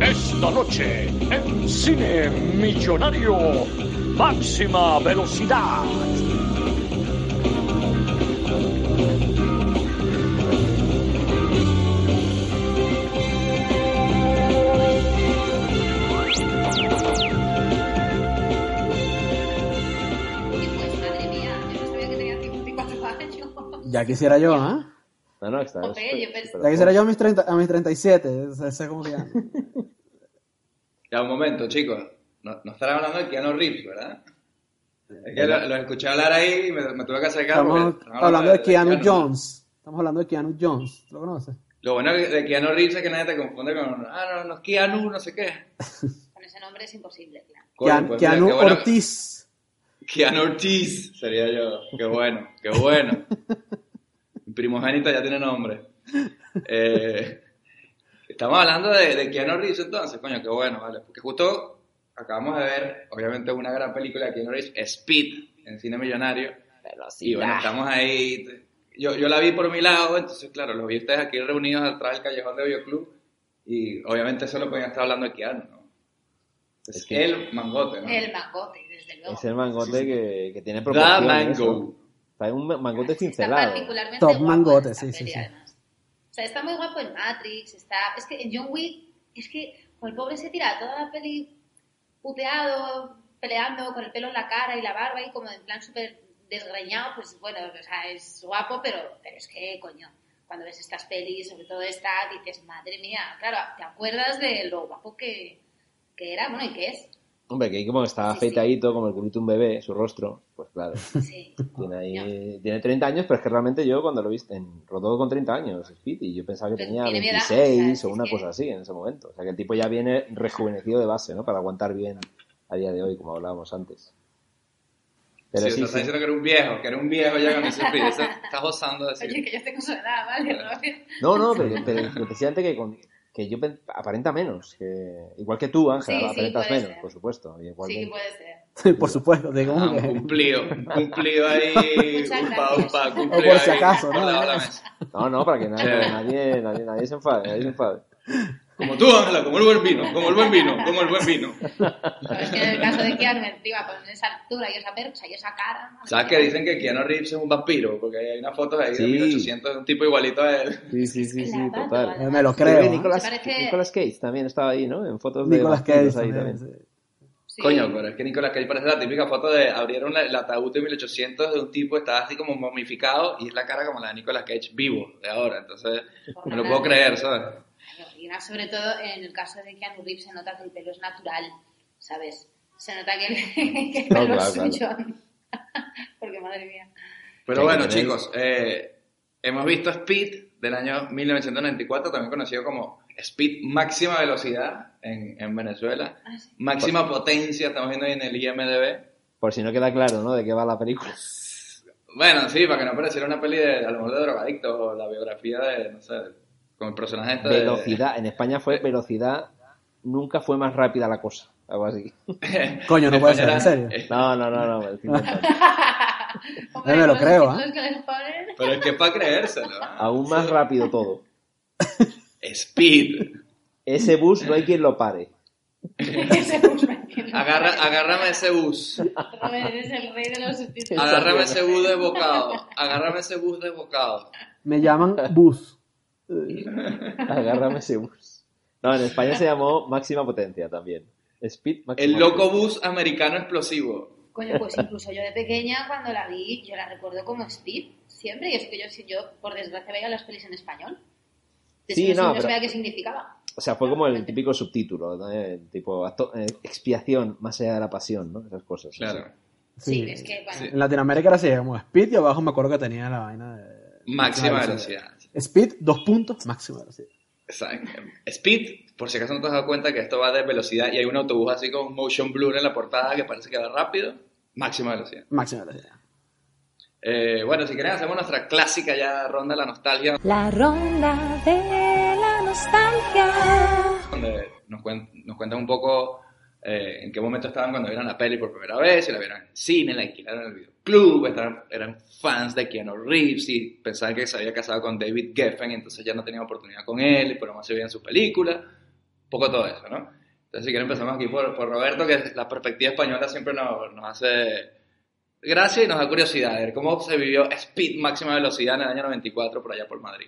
Esta noche, en Cine Millonario, máxima velocidad. Ya quisiera yo, ¿ah? No, no, está. Joder, yo súper- pensé- súper Ya quisiera yo a mis, 30, a mis 37. Ese es como que ya. Ya, un momento, chicos. No, no estarán hablando de Keanu Reeves, ¿verdad? Es que lo, lo escuché hablar ahí y me, me tuve que acercar. Estamos porque hablando de Keanu Keanu. Jones. Estamos hablando de Keanu Jones. ¿Lo conoces? Lo bueno de Keanu Reeves es que nadie te confunde con. Ah, no, no es Keanu, no sé qué. Con ese nombre es imposible, claro. Keanu, pues Keanu bueno. Ortiz. Keanu Ortiz sería yo. Qué bueno, qué bueno. Mi primogénito ya tiene nombre. Eh, estamos hablando de, de Keanu Reeves entonces, coño, qué bueno, vale. Porque justo acabamos de ver, obviamente, una gran película de Keanu Reeves, Speed, en cine millonario. Y bueno, estamos ahí. Yo, yo la vi por mi lado, entonces, claro, los vi ustedes aquí reunidos atrás del callejón de Bioclub. Y obviamente solo podían estar hablando de Keanu, ¿no? Es, Es que- el mangote, ¿no? El mangote, desde luego. Es el mangote que, que tiene The proporciones. Mango. Está un mangote Está cincelado. particularmente Top guapo mangote, en esta sí, sí, peli, sí. además. O sea, está muy guapo en Matrix, está... Es que en John Wick, es que el pobre se tira toda la peli puteado, peleando con el pelo en la cara y la barba y como en plan súper desgreñado, pues bueno, o sea, es guapo, pero, pero es que, coño, cuando ves estas pelis, sobre todo esta, dices, madre mía, claro, te acuerdas de lo guapo que, que era, bueno, y que es. Hombre, que ahí como está Sí, sí. afeitadito, como el culito de un bebé, su rostro, pues claro. Sí. Tiene ahí, tiene 30 años, pero es que realmente yo cuando lo viste, en, rodó con 30 años, Speed, y yo pensaba que Pero tenía tiene mi edad, 26 o una cosa así en ese momento. O sea que el tipo ya viene rejuvenecido de base, ¿no? Para aguantar bien a día de hoy, como hablábamos antes. Pero sí, sí, te está sí. diciendo que era un viejo, que era un viejo ya con ese Speed. Eso estás gozando de Oye, decir. que yo tengo su edad, ¿vale? No, no, pero, pero, pero precisamente que, con- que yo aparenta menos. Que, igual que tú, Ángela, Sí, sí, aparentas menos, ser. por supuesto. y Sí, puede ser. Por supuesto. Digo, Ah, que- cumplido, cumplido ahí. Upa, upa, O cumplido por si ahí, acaso, ¿no? la mesa. No, no, para que nadie, nadie, nadie, nadie se enfade, nadie se enfade. Como tú, Ángela, como el buen vino, como el buen vino, como el buen vino. Pero es que en el caso de Keanu encima, con esa altura y esa percha y esa cara... madre ¿Sabes que dicen que Keanu Reeves es un vampiro? Porque hay unas fotos ahí Sí. de 1800 de un tipo igualito a él. Sí, sí, sí, sí, total. además. Me lo Creo. Nicolas, parece- Nicolas Cage también estaba ahí, ¿no? En fotos de Nicolas Cage ahí también. también. sí. Coño, pero es que Nicolas Cage parece la típica foto de abrieron la- el ataúd de 1800 de un tipo estaba así como momificado y es la cara como la de Nicolas Cage vivo de ahora. Entonces, no lo puedo creer, ¿sabes? Claro, Y más sobre todo en el caso de Keanu Reeves se nota que el pelo es natural, ¿sabes? Se nota que el, que el No, pelo claro, es suyo. Porque madre mía. Pero Sí, bueno, chicos, eh, hemos visto Speed del año 1994, también conocido como Speed máxima velocidad en, en Venezuela. Ah, sí. Máxima potencia, estamos viendo ahí en el IMDB. Por si no queda claro, ¿no? De qué va la película. Bueno, sí, para que no pareciera una peli de, a lo mejor de drogadictos o la biografía de, no sé, con el personaje este de... Velocidad. En España fue velocidad. Nunca fue más rápida la cosa. Algo así. Coño, no puede ser, en serio. era- No, no, no, no. me lo creo, ponen. Pero es que es para creérselo. ¿eh? Aún más rápido todo. Speed. Ese bus no hay quien lo pare. Ese bus me entiende. Agarra, agárrame ese bus. Robert, eres el rey de los subtítulos. Agárrame ese bus desbocado. Agárrame ese bus desbocado. Me llaman Bus. Agárrame ese bus. No, en España se llamó máxima potencia también. Speed máxima El loco potencia. bus americano explosivo. Coño, pues incluso yo de pequeña, cuando la vi, yo la recuerdo como Speed, siempre. Y es que yo, si yo por desgracia, veía las pelis en español. Es Sí, no, no, pero- sabía qué significaba. O sea, fue como el típico subtítulo, ¿no? El tipo acto- eh, expiación más allá de la pasión, ¿no? Esas cosas. Claro. Sí, Sí. es que, bueno, Sí. En Latinoamérica era así, como Speed y abajo me acuerdo que tenía la vaina de... Máxima velocidad. Speed, dos puntos, máxima velocidad. Exacto. Speed, por si acaso no te has dado cuenta que esto va de velocidad y hay un autobús así con motion blur en la portada que parece que va rápido. Máxima velocidad. Máxima velocidad. Eh, bueno, si quieren hacemos nuestra clásica ya ronda de la nostalgia, La ronda de la nostalgia. donde nos, cuen- nos cuentan un poco eh, en qué momento estaban cuando vieron la peli por primera vez, si la vieron en el cine, la alquilaron en el videoclub, estaban- eran fans de Keanu Reeves y pensaban que se había casado con David Geffen, entonces ya no tenían oportunidad con él, pero más se veían sus películas, un poco todo eso, ¿no? Entonces, si quieren, empezamos aquí por, por Roberto, que la perspectiva española siempre nos, nos hace gracia y nos da curiosidad de ver cómo se vivió Speed máxima velocidad en el año 94 por allá por Madrid.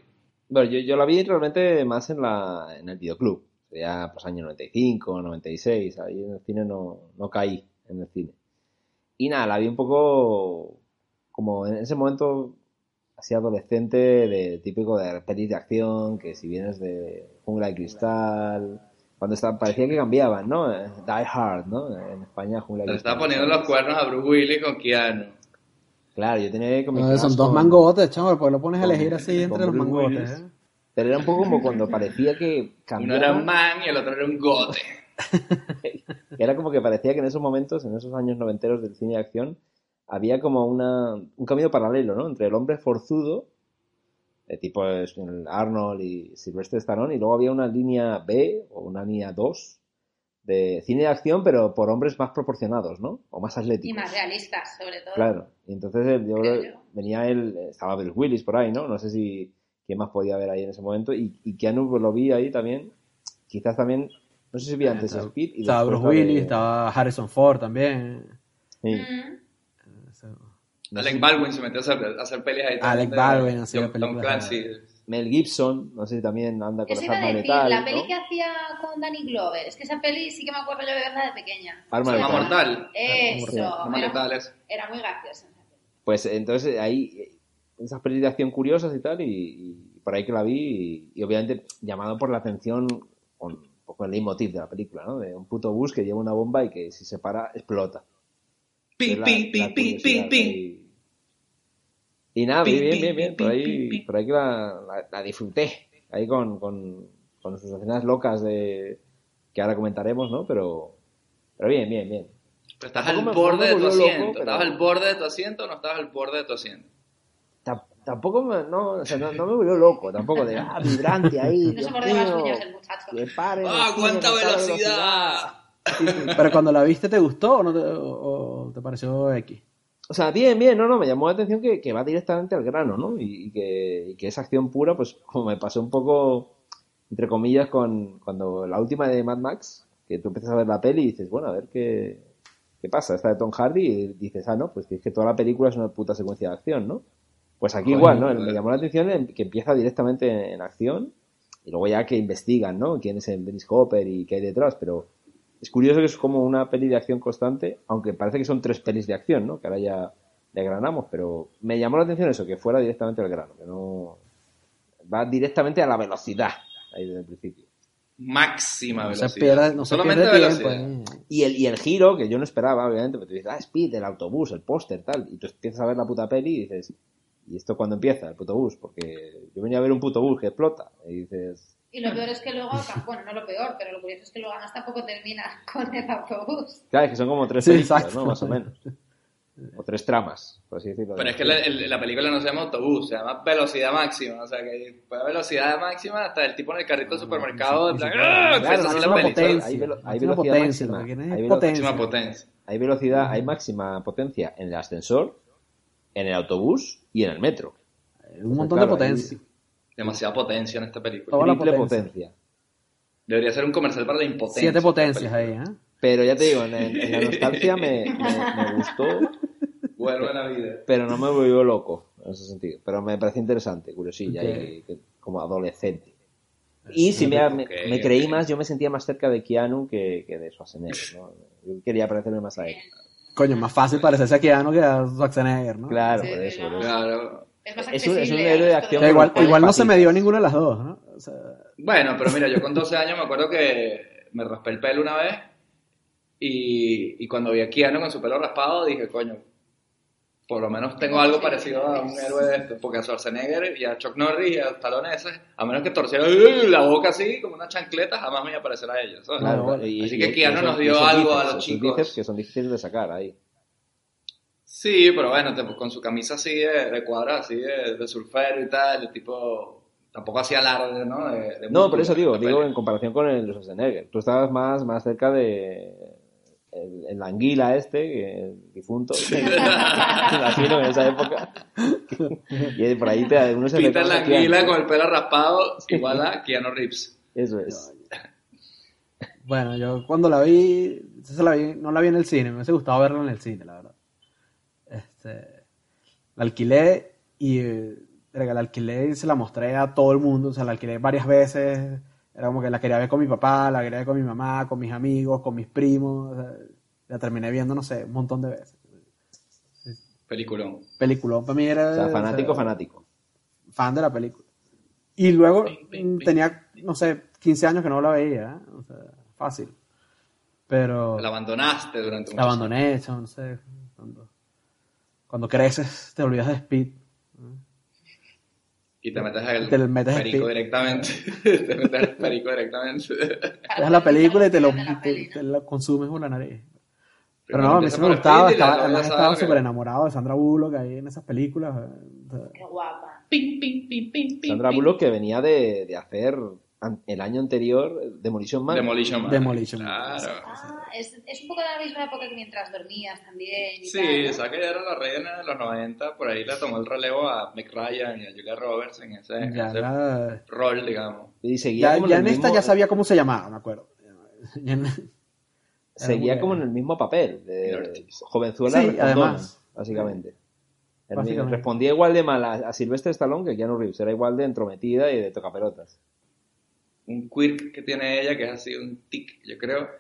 Bueno, yo, yo la vi realmente más en, la, en el videoclub. Ya pues año 95, 96, ahí en el cine no, no caí en el cine. Y nada, la vi un poco como en ese momento así adolescente, de típico de pelis de acción, que si vienes de Jungla de Cristal, cuando estaba, parecía que cambiaban, ¿no? Eh, Die Hard, ¿no? En España Jungla de Le Cristal. estaba poniendo los cuernos a Bruce Willis con Keanu. Claro, yo tenía que No, son dos mangotes, chaval, porque lo pones a elegir así entre los mangotes. Willis. ¿eh? Pero era un poco como cuando parecía que Uno cambiaba. era un man y el otro era un gote. Era como que parecía que en esos momentos, en esos años noventeros del cine de acción, había como una, un camino paralelo, ¿no? Entre el hombre forzudo, de tipo Arnold y Sylvester Stallone, y luego había una línea B o una línea 2 de cine de acción, pero por hombres más proporcionados, ¿no? O más atléticos. Y más realistas, sobre todo. Claro. Y entonces el- yo Creo creo- yo. venía él, estaba Bill Willis por ahí, ¿no? No sé si quién más podía ver ahí en ese momento. Y, y Keanu pues, lo vi ahí también. Quizás también, no sé si vi antes Estaba- Speed y Estaba Bruce de- Willis, estaba Harrison Ford también. Sí. Mm. No Alec si- Baldwin se metió a hacer, a hacer pelis ahí. también Alec de- Baldwin hacía Tom- Tom películas Clancy. de- Mel Gibson, no sé si también anda con Eso las iba a armas decir, letales, la peli ¿no? que hacía con Danny Glover. Es que esa peli sí que me acuerdo yo de verla de pequeña. Arma Sí, mortal. Eso. Arma era, letal es. era muy graciosa. esa peli. Pues entonces ahí, eh, esas pelis de acción curiosas y tal, y, y por ahí que la vi, y, y obviamente llamado por la atención con un poco el leitmotiv de la película, ¿no? De un puto bus que lleva una bomba y que si se para, explota. Pi, la- pi, pi, la pi, pi. Y nada, bien, bien, bien, bien, por ahí, por ahí que la, la- la disfruté, ahí con, con, con sus escenas locas de que ahora comentaremos, ¿no? Pero, pero bien, bien, bien. Pero estás al borde de tu asiento. pero- ¿Estabas al borde de tu asiento o no estabas al borde de tu asiento? Ta- Tampoco me, no, o sea, no, no me volvió loco, tampoco de, ah, vibrante ahí. No Dios se mordía las mío, uñas el muchacho. Que pare. ¡Ah, cuánta no velocidad! Pero cuando la viste, ¿te gustó o, no te, o- o te pareció X? O sea, bien, bien, no, no, me llamó la atención que, que va directamente al grano, ¿no? Y, y que, y que es acción pura, pues como me pasó un poco, entre comillas, con cuando la última de Mad Max, que tú empiezas a ver la peli y dices, bueno, a ver qué, qué pasa, esta de Tom Hardy, y dices, ah, no, pues que es que toda la película es una puta secuencia de acción, ¿no? Pues aquí igual, ¿no? Me llamó la atención en- que empieza directamente en, acción y luego ya que investigan, ¿no? Quién es el Dennis Hopper y qué hay detrás, pero es curioso que es como una peli de acción constante, aunque parece que son tres pelis de acción, ¿no? Que ahora ya desgranamos, pero me llamó la atención eso, que fuera directamente al grano, que no va directamente a la velocidad ahí desde el principio. Máxima No velocidad. se pierde, no se Solamente tiempo. velocidad. eh. Y el, y el giro, que yo no esperaba, obviamente, porque tú dices, ah, Speed, el autobús, el póster, tal, y tú empiezas a ver la puta peli y dices, ¿y esto cuándo empieza, el puto bus? Porque yo venía a ver un puto bus que explota, y dices, Y lo peor es que luego, bueno, no lo peor, pero lo curioso es que luego además tampoco termina con el autobús. claro, es que son como tres Sí, películas. ¿no? Más o menos. O tres tramas, por así decirlo. Pero es que la, el- la película no se llama autobús, se llama velocidad máxima. O sea, que puede velocidad máxima hasta el tipo en el carrito del supermercado. en plan, ¡ah! Claro, Empieza no, así es la una peli, ¿sabes? potencia. Hay velo- hay velocidad potencia, máxima. Hay potencia. Potencia. Hay velocidad, hay máxima potencia en el ascensor, en el autobús y en el metro. Un montón Claro, de potencia. Demasiada potencia en esta película. Toda la Triple potencia. potencia. Debería ser un comercial para la impotencia. Siete potencias ahí, ¿eh? Pero ya te digo, en, en la nostalgia me, me- me gustó, Vuelve a la vida. pero no me volvió loco en ese sentido. Pero me parece interesante, curiosilla, y como adolescente. Y si me, me, Ok, me creí más, yo me sentía más cerca de Keanu que, que de Schwarzenegger, ¿no? Yo quería parecerme más a él. Coño, es más fácil parecerse a Keanu que a Schwarzenegger, ¿no? Claro, Sí, por eso, no. por eso. Claro. Es más Es un- es un héroe de acción igual, igual no se me dio ninguna de las dos, ¿no? O sea, Bueno, pero mira, yo con 12 años me acuerdo que me raspé el pelo una vez y, y cuando vi a Keanu con su pelo raspado dije, coño, por lo menos tengo algo parecido a un héroe de esto, porque a Schwarzenegger y a Chuck Norris y a Stallone ese, a menos que torciera ¡uh! la boca así como una chancleta, jamás me iba a parecer a ellos. ¿sabes? Claro, y- así y- que Keanu nos dio algo a los chicos. que son difíciles de sacar ahí. Sí, pero bueno, te- con su camisa así de, de cuadra, así de, de surfero y tal, el tipo tampoco hacía alarde, ¿no? De, No, por eso digo, digo en comparación con el Schwarzenegger. Tú estabas más, más cerca de, el, el anguila este, el difunto, latino en esa época. y por ahí te uno se Peter reconoce a Languila Keanu. con el pelo raspado, igual a Keanu Reeves. Eso es. Bueno, yo cuando la vi, la vi, no la vi en el cine, me hubiese gustado verla en el cine, la verdad. Este, la alquilé y eh, la alquilé y se la mostré a todo el mundo, o sea, la alquilé varias veces, era como que la quería ver con mi papá, la quería ver con mi mamá, con mis amigos, con mis primos, o sea, la terminé viendo, no sé, un montón de veces. Peliculón. Peliculón para mí era... O sea, fanático, o sea, fanático. fan de la película. Y luego Ping, ping, ping. tenía, no sé, 15 años que no la veía, ¿eh? o sea, fácil. Pero La abandonaste durante un la abandoné, chamo, no sé. Cuando, cuando creces, te olvidas de Speed. Y te metes el Te metes el perico pi- directamente. te metes el perico directamente. La película y te, lo, te, te consumes por la nariz. Pero no, a mí sí me gustaba, estaba, además estaba súper enamorado de Sandra Bullock ahí en esas películas. Qué guapa. Ping, ping, ping, Sandra. Bullock que venía de, de hacer el año anterior Demolition Man. Demolition Man. Demolition Man. Claro. Ah, es, es un poco de la misma época que mientras dormías también. Y Sí, tal, ¿no? esa que ya era la reina de los 90, por ahí le tomó el relevo a Ryan y a Julia Roberts en ese, en ya ese la- rol, digamos. y seguía ya, como ya en esta ya sabía cómo se llamaba, me acuerdo. Seguía como en el mismo papel de jovenzuela Sí, además. Básicamente. Respondía igual de mal a, a Sylvester Stallone que Keanu Reeves, era igual de entrometida y de tocapelotas. Un quirk que tiene ella, que es así un tic, yo creo,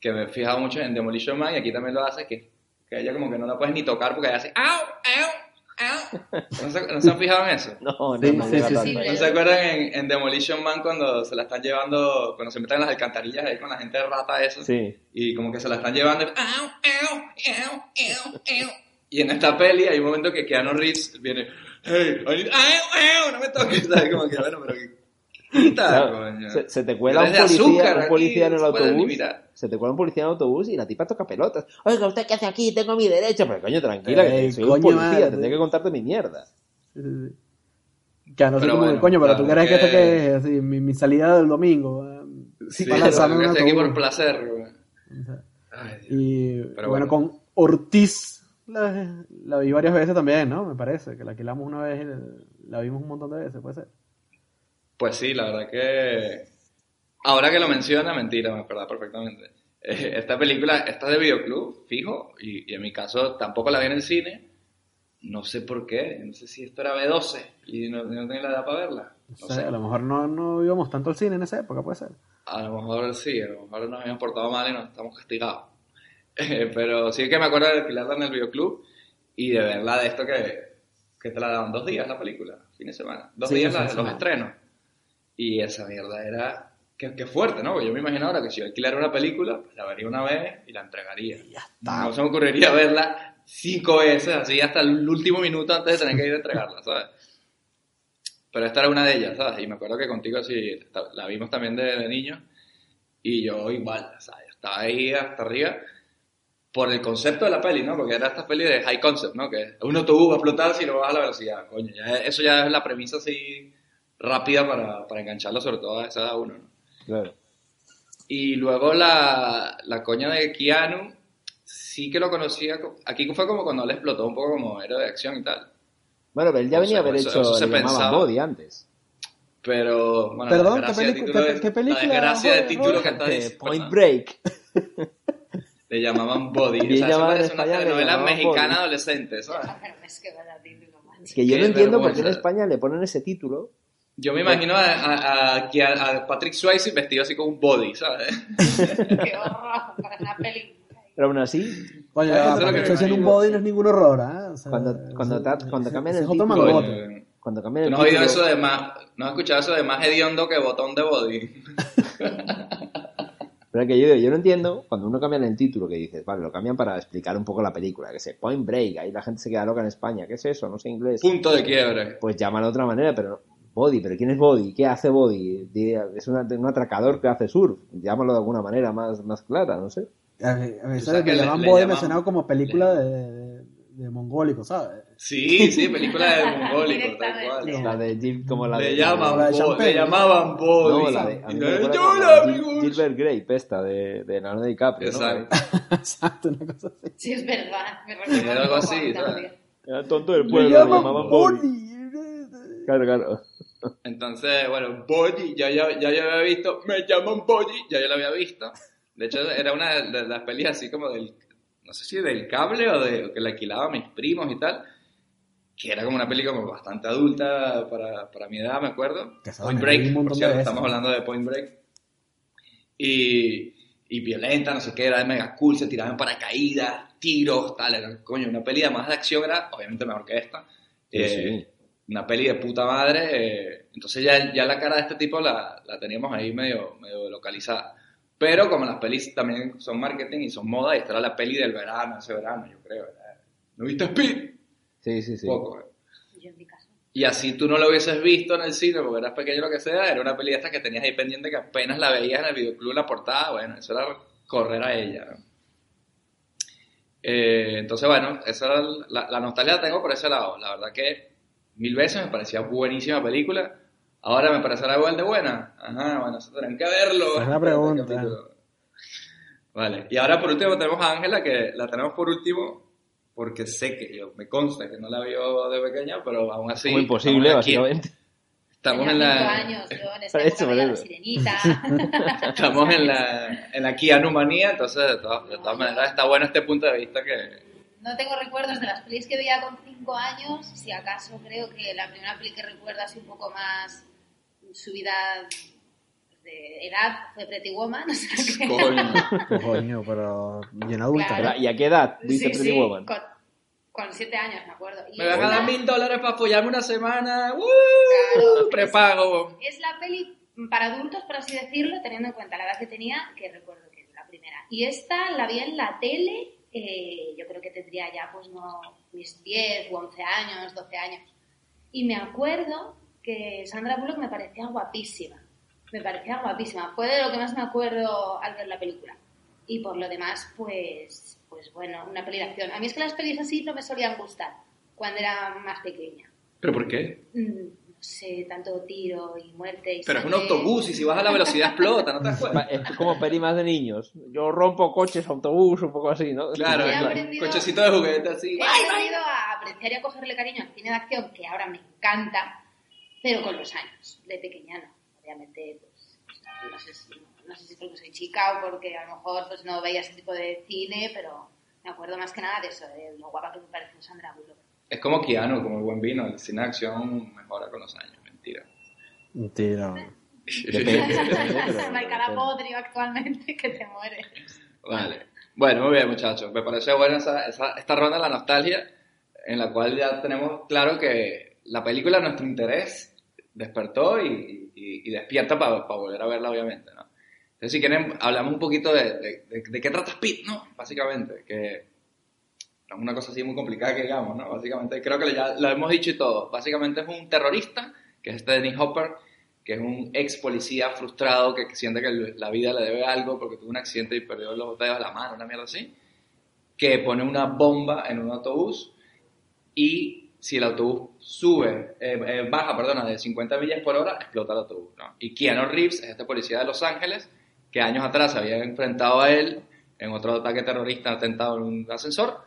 que me he fijado mucho en Demolition Man y aquí también lo hace, que, que ella como que no la puedes ni tocar porque ella hace ¡au! ¡au! ¡au! ¿No se, no se han fijado en eso? No, no, Sí, no sí, sí. ¿No se acuerdan en, en Demolition Man cuando se la están llevando, cuando se meten en las alcantarillas ahí con la gente de rata eso? Sí. Y como que se la están llevando. y, "Au, au, au, au, au". Y en esta peli hay un momento que Keanu Reeves viene, hey, I need- au, au, no me toques, ¿sabes? Como que, bueno, pero que Claro, se, se te cuela un policía, un policía en el autobús. Se te cuela un policía en el autobús y la tipa toca pelotas. Oiga, ¿usted qué hace aquí? Tengo mi derecho. Pero coño, tranquila, que soy un coño, policía, madre. tendría que contarte mi mierda. Sí, sí, sí. Que no sé cómo, bueno, coño, pero tú claro, crees que esto que- es así, mi, mi salida del domingo. eh, Sí, para pero lanzarme que un estoy aquí por placer, Ay. Y Pero bueno, bueno. con Ortiz la, la vi varias veces también, ¿no? Me parece, que la alquilamos una vez y la vimos un montón de veces, puede ser. Pues sí, la verdad que. Ahora que lo menciona, mentira, me acuerdo perfectamente. Eh, Esta película, esta es de videoclub, fijo, y, y en mi caso tampoco la vi en el cine. No sé por qué, no sé si esto era B12 y no, no tenía la edad para verla. No sé, sé. a lo mejor no, no íbamos tanto al cine en esa época, puede ser. A lo mejor sí, a lo mejor nos habíamos portado mal y nos estamos castigados. Eh, pero sí que me acuerdo de alquilarla en el videoclub y de verla de esto que, que te la daban dos días la película, fin de semana. Dos Sí, días de los estrenos. Y esa mierda era... Qué, qué fuerte, ¿no? Porque yo me imagino ahora que si yo alquilara una película, pues la vería una vez y la entregaría. Ya está. No se me ocurriría verla cinco veces, así hasta el último minuto antes de tener que ir a entregarla, ¿sabes? Pero esta era una de ellas, ¿sabes? Y me acuerdo que contigo sí, esta- la vimos también de, de niño. Y yo igual, ¿sabes? Yo estaba ahí hasta arriba por el concepto de la peli, ¿no? Porque era esta peli de high concept, ¿no? Que un autobús va a explotar si lo bajas a la velocidad. Coño, ya- eso ya es la premisa así rápida para, para engancharlo, sobre todo a esa edad uno, ¿no? Claro. Y luego la, la coña de Keanu, sí que lo conocía. co- Aquí fue como cuando le explotó un poco como héroe de acción y tal. Bueno, pero él ya O venía a haber eso- hecho, eso se pensaba. Body antes. Pero, bueno, Perdón, la ¿qué desgracia de qué- película, La desgracia de título que está diciendo. Point Break. Le llamaban Body. Bien o sea, eso parece una España, telenovela mexicana Body. adolescente, ¿sabes? Pero es que título, yo Qué no entiendo por qué en. España le ponen ese título. Yo me imagino a, a, a, a- Patrick Swayze vestido así con un body, ¿sabes? Qué horror para una película. Pero aún así, Oye, Eso es lo que porque me estoy haciendo un body no es ningún horror, ¿eh? O sea, Cuando- cuando cuando ese- cambian el es otro título, cuando cambian ¿Tú el no has oído título... eso de más, no has escuchado eso de más hediondo que botón de body? Pero es que yo, digo, yo no entiendo cuando uno cambia el título que dices, vale, lo cambian para explicar un poco la película, que sé, Point Break, ahí la gente se queda loca en España, ¿qué es eso? No sé inglés. Punto de quiebre. Pues llámalo de otra manera, pero no- Body, pero ¿quién es Body? ¿Qué hace Body? Es una- un atracador que hace surf, llámalo de alguna manera más, más clara, no sé. A O sea, que le le- llaman body llaman- mencionado como película de, de, de mongólico, ¿sabes? Sí, sí, película de mongólico, tal cual. La de Jim, como la de... Le llaman, la de Bo- Champagne. le llamaban Body. No, la de... a mí me Y, recuerda "Yo, como la de amigos". Gil- Gilbert Grape, esta, de, de Leonardo DiCaprio, ¿no? Exacto. Exacto, una cosa así. Sí, es verdad. Me algo así. Era el tonto del pueblo, le llamaban Body. Claro, claro. Entonces, bueno, Body, ya, ya, ya yo había visto, me llaman Body, ya yo lo había visto. De hecho, era una de, de las pelis así como del, no sé si del cable o de o que le alquilaba a mis primos y tal, que era como una peli como bastante adulta para, para mi edad, me acuerdo. Point Break, por de cierto, estamos hablando de Point Break. Y, y violenta, no sé qué, era mega cool, se tiraban paracaídas, tiros, tal, era, coño, una peli más de acción era obviamente mejor que esta. Sí, Eh, sí. Una peli de puta madre, eh, entonces ya, ya la cara de este tipo la, la teníamos ahí medio, medio localizada. Pero como las pelis también son marketing y son moda, y esta era la peli del verano, ese verano, yo creo. ¿verdad? ¿No viste Speed? Sí, sí, sí. Poco, eh. Yo en mi caso. Y así tú no lo hubieses visto en el cine porque eras pequeño lo que sea, era una peli esta que tenías ahí pendiente que apenas la veías en el videoclub la portada, bueno, eso era correr a ella, ¿no? Eh, entonces, bueno, esa era la, la nostalgia la tengo por ese lado. La verdad que mil veces me parecía buenísima película. Ahora me parecerá igual de buena. Ajá, bueno, eso tendrán que verlo. Es la pregunta. Vale, y ahora por último tenemos a Ángela, que la tenemos por último porque sé que yo, me consta que no la vio de pequeña, pero aún así... como imposible, básicamente. Estamos en la... años, yo en esa época la. Estamos en la, en la Keanu manía, entonces de todas, de todas maneras está bueno este punto de vista que... No tengo recuerdos de las pelis que veía con 5 años, si acaso creo que la primera peli que recuerdo así un poco más subida de edad fue Pretty Woman, o sea que... Coño. Coño, pero bien adulta. Claro. ¿verdad? ¿Y a qué edad viste Sí, Pretty sí, Woman? con, con 7 años me acuerdo. Y Me van a dar mil dólares para apoyarme una semana. ¡Uh! Claro. Prepago. Es la peli para adultos, por así decirlo, teniendo en cuenta la edad que tenía, que recuerdo que es la primera. Y esta la vi en la tele, eh, yo creo que tendría ya, pues no, mis 10 u 11 años, 12 años. Y me acuerdo que Sandra Bullock me parecía guapísima. Me parecía guapísima. Fue de lo que más me acuerdo al ver la película. Y por lo demás, pues, pues bueno, una peli de acción. A mí es que las pelis así no me solían gustar cuando era más pequeña. ¿Pero por qué? Mm, sé, tanto tiro y muerte y Pero es un sangre. autobús y si vas a la velocidad explota, ¿no te das Pa- cuenta? Es como peli más de niños. Yo rompo coches, autobús, un poco así, ¿no? Claro, He claro. aprendido- cochecito de juguete así. He aprendido a apreciar y a cogerle cariño al cine de acción, que ahora me encanta, pero con los años, de pequeña no. Obviamente, pues, no sé si, no sé si es porque soy chica o porque a lo mejor pues, no veía ese tipo de cine, pero me acuerdo más que nada de eso, de lo guapa que me pareció Sandra Bullock. Es como Keanu, como el buen vino. El cine de acción mejora con los años. Mentira. Mentira. Hay cara podrio actualmente que te mueres. Vale. Bueno, muy bien, muchachos. Me parece buena esa, esa- esta ronda de la nostalgia, en la cual ya tenemos claro que la película, nuestro interés, despertó y, y- y despierta para volver a verla, obviamente, ¿no? Entonces, si quieren, hablamos un poquito de, de- de- de qué trata Speed, ¿no? Básicamente, que es una cosa así muy complicada que digamos, ¿no? Básicamente, creo que ya lo hemos dicho y todo. Básicamente es un terrorista, que es este Dennis Hopper, que es un ex policía frustrado que siente que la vida le debe algo porque tuvo un accidente y perdió los dedos de la mano, una mierda así, que pone una bomba en un autobús y si el autobús sube, eh, eh, baja, perdona, de 50 millas por hora, explota el autobús, ¿no? Y Keanu Reeves es este policía de Los Ángeles que años atrás se había enfrentado a él en otro ataque terrorista, atentado en un ascensor,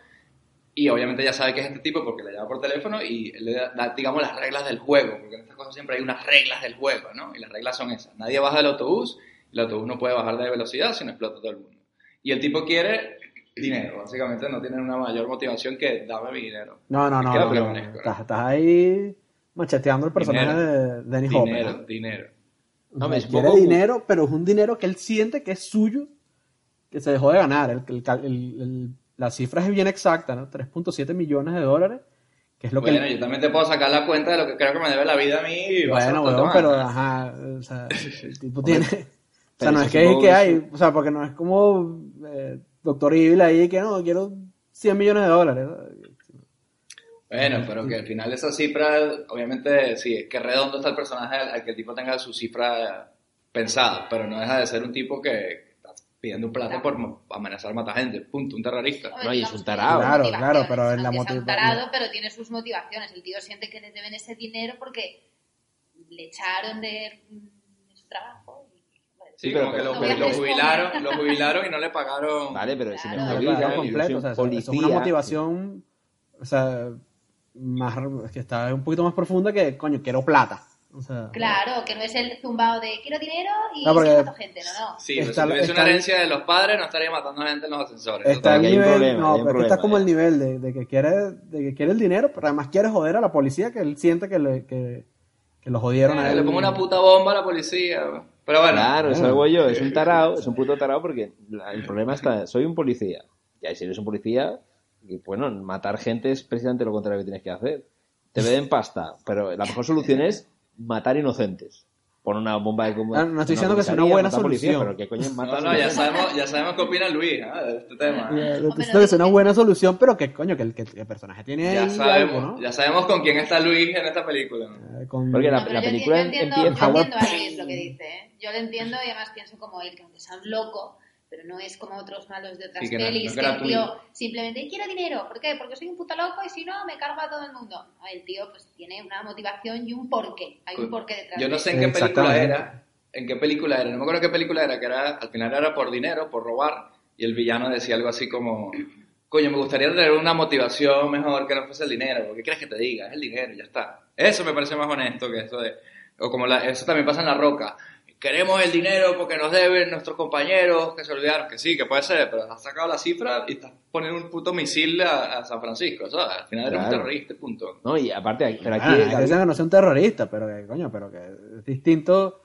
y obviamente ya sabe que es este tipo porque le llama por teléfono y le da, digamos, las reglas del juego, porque en estas cosas siempre hay unas reglas del juego, ¿no? Y las reglas son esas. Nadie baja del autobús, el autobús no puede bajar de velocidad, sino explota todo el mundo. Y el tipo quiere dinero, básicamente no tiene una mayor motivación que dame mi dinero. No, no, no. No, no. ¿no? Estás, estás ahí macheteando el personaje Dinero. de Dennis Hopper. Dinero, ¿no? dinero. No, me quiere dinero, pero es un dinero que él siente que es suyo, que se dejó de ganar. El, el el- el- la cifra es bien exacta, ¿no? 3.7 millones de dólares, que es lo que... Bueno, yo también te puedo sacar la cuenta de lo que creo que me debe la vida a mí. y Bueno, más. pero ajá, o sea, el tipo tiene... O sea, no es que, supongo que hay, o sea, porque no es como eh, Doctor Evil ahí que no, quiero 100 millones de dólares. Bueno, pero que al final esa cifra, obviamente, sí, es que redondo está el personaje al, al que el tipo tenga su cifra pensada, pero no deja de ser un tipo que pidiendo un plata por mo- amenazar a matar gente. Punto, un terrorista. No, y es un tiene Claro, claro, pero en la aunque sea un motiva- tarado, pero tiene sus motivaciones. El tío siente que le deben ese dinero porque le echaron de, de su trabajo. y, bueno, Sí, pero- que lo, No jubilaron, lo jubilaron y no le pagaron. Vale, pero si me Claro. Claro, claro, y yo completo, o sea, es una motivación, o sea, más, que está un poquito más profunda que, coño, quiero plata. O sea, Claro, que no es el zumbado de quiero dinero y No, porque- sí mato gente, no, no. Sí, Está- si tuviese está- una herencia de los padres, no estaría matando gente en los ascensores. Eso Está el hay un nivel, problema, no, hay un pero que está problema, como ya. el nivel de, de que quiere, de que quiere el dinero, pero además quiere joder a la policía que él siente que, le, que, que lo jodieron a Eh, él. le pongo una puta bomba a la policía. Pero bueno, Claro, es Bueno. algo yo, es un tarao, es un puto tarao porque la- el problema está, soy un policía. Y si eres un policía, y, bueno, matar gente es precisamente lo contrario que tienes que hacer. Te den pasta, pero la mejor solución es matar inocentes. Pon una bomba de como Ah, no estoy diciendo que sea una buena solución. pero que coño no, no, ya sabemos, ya sabemos qué opina Luis ¿ah? de este tema. Eh, Hombre, Esto no es una buena solución, pero que coño, que el, que el personaje tiene Ya ahí sabemos, algo, ¿no? ya sabemos con quién está Luis en esta película. ¿no? Eh, con- Porque la- No, pero yo película yo entiendo, empieza- yo entiendo a Luis lo que dice, ¿eh? Yo lo entiendo y además pienso como él, que aunque sea un loco, pero no es como otros malos de otras Sí, que no- pelis, no es que el tío simplemente quiero dinero. ¿Por qué? Porque soy un puto loco y si no, me cargo a todo el mundo. No, el tío pues tiene una motivación y un porqué. Hay un porqué detrás Yo no de sé eso. en qué película era, en qué película era, no me acuerdo qué película era, que era, al final era por dinero, por robar, y el villano decía algo así como, coño, me gustaría tener una motivación mejor que no fuese el dinero, ¿qué quieres que te diga? Es el dinero, ya está. Eso me parece más honesto que eso de, o como la, eso también pasa en La Roca, queremos el dinero porque nos deben nuestros compañeros que se olvidaron, que sí, que puede ser, pero has sacado la cifra y estás poniendo un puto misil a, a San Francisco, ¿sabes? Al final eres un terrorista, punto. No, y aparte, pero aquí, Ah, dicen que no sea un terrorista, pero que, coño, pero que es distinto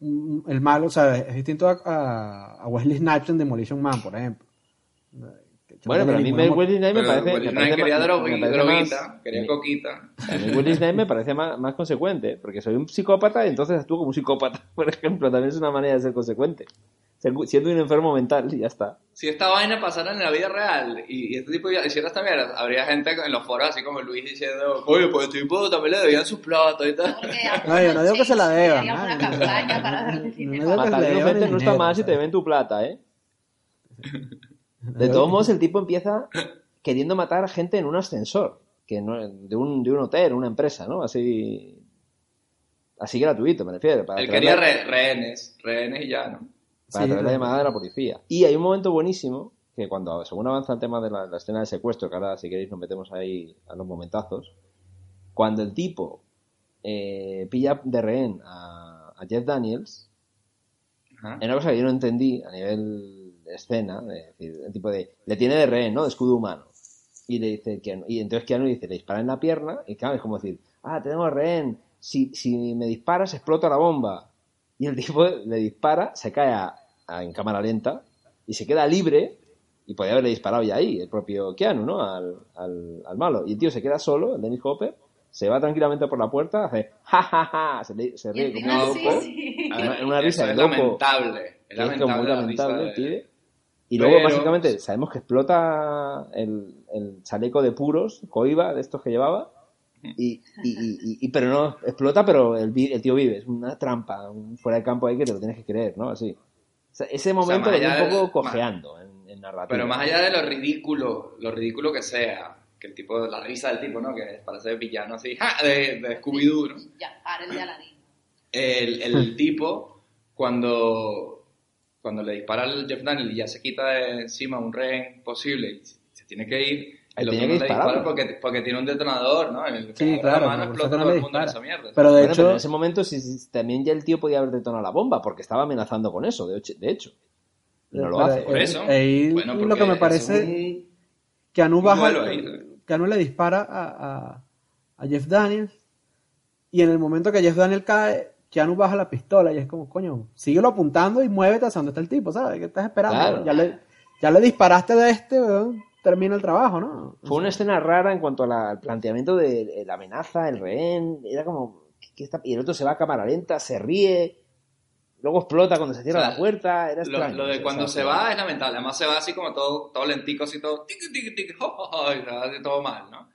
mm, el malo, o sea, es distinto a, a- a Wesley Snipes en Demolition Man, por ejemplo. Bueno, pero a mí me, parece, me parece quería más- me parece droguita, más- quería coquita. A mí Wesley Snipes me parece más, más consecuente, porque soy un psicópata y entonces actúo como un psicópata, por ejemplo. También es una manera de ser consecuente. Siendo un enfermo mental y ya está. si esta vaina pasara en la vida real y, y este tipo hiciera esta mierda, habría gente en los foros así como Luis diciendo, oye, pues este tipo también le debían sus plata y tal. No, yo no digo que se la deban, una ¿no? campaña para darle No dinero. no está mal si te ven tu plata, ¿eh? De todos modos, el tipo empieza queriendo matar a gente en un ascensor, que no, de, un, de un hotel, una empresa, ¿no? Así, así gratuito, me refiero. Para Él quería la- re- rehenes, rehenes y ya, ¿no? para Sí, traer la llamada de la policía. Y hay un momento buenísimo que cuando, según avanza el tema de la, la escena de secuestro, que ahora si queréis nos metemos ahí a los momentazos, cuando el tipo eh, pilla de rehén a, a Jeff Daniels, Ajá. hay una cosa que yo no entendí a nivel escena, decir, el tipo de, le tiene de rehén, ¿no? De escudo humano. Y le dice Keanu, y entonces Keanu dice, le dispara en la pierna, y claro, es como decir, ah, tenemos rehén, si, si me disparas explota la bomba. Y el tipo le dispara, se cae a- a- en cámara lenta, y se queda libre, y podía haberle disparado ya ahí, el propio Keanu, ¿no? Al, al, al malo. Y el tío se queda solo, el Dennis Hopper, se va tranquilamente por la puerta, hace, ja, ja, ja, se, le- se ríe como un loco. sí. Una- una risa Eso de es loco. lamentable. Es que es como lamentable muy la lamentable, de- pibe. Y luego, Pero- básicamente, sabemos que explota el, el chaleco de puros, coiba, de estos que llevaba. Y, y, y- y- pero no, explota, pero el, tío vive. Es una trampa, un fuera de campo ahí que te lo tienes que creer, ¿no? Así. O sea, ese momento lo vi allá un poco cojeando en, en narrativa. Pero más allá de lo ridículo, lo ridículo que sea, que el tipo, la risa del tipo, ¿no? Que parece villano así, ¡ja! de, de Scooby-Doo, ¿no? Ya, para el de Aladdin. El, el tipo, cuando, cuando le dispara al Jeff Daniel y ya se quita de encima un rehén posible y se tiene que ir, Ahí el otro que no le dispara porque, porque tiene un detonador, ¿no? El Sí, claro, la mano explota todo el mundo en esa mierda. Pero de Bueno, hecho, pero en ese momento sí, sí, también ya el tío podía haber detonado la bomba, porque estaba amenazando con eso, de hecho. De hecho. No lo hace. Por eh, eso. ahí Bueno, lo que me parece un- que Anu que Anu le dispara a, a, a Jeff Daniels y en el momento que Jeff Daniels cae, Keanu baja la pistola y es como, coño, síguelo apuntando y muévete hacia donde está el tipo, ¿sabes? ¿Qué estás esperando? Claro. Ya, le, ya le disparaste de este, weón, termina el trabajo, ¿no? Fue una escena rara en cuanto la- al planteamiento de la amenaza, el rehén. Era como. ¿qué- qué está- Y el otro se va a cámara lenta, se ríe. Luego explota cuando se cierra O sea, la puerta. Era Lo, extraño. lo de o sea, cuando se va es lamentable. Además se va así como todo, todo lentico, así todo tic, tic, tic, y se va así todo mal, ¿no?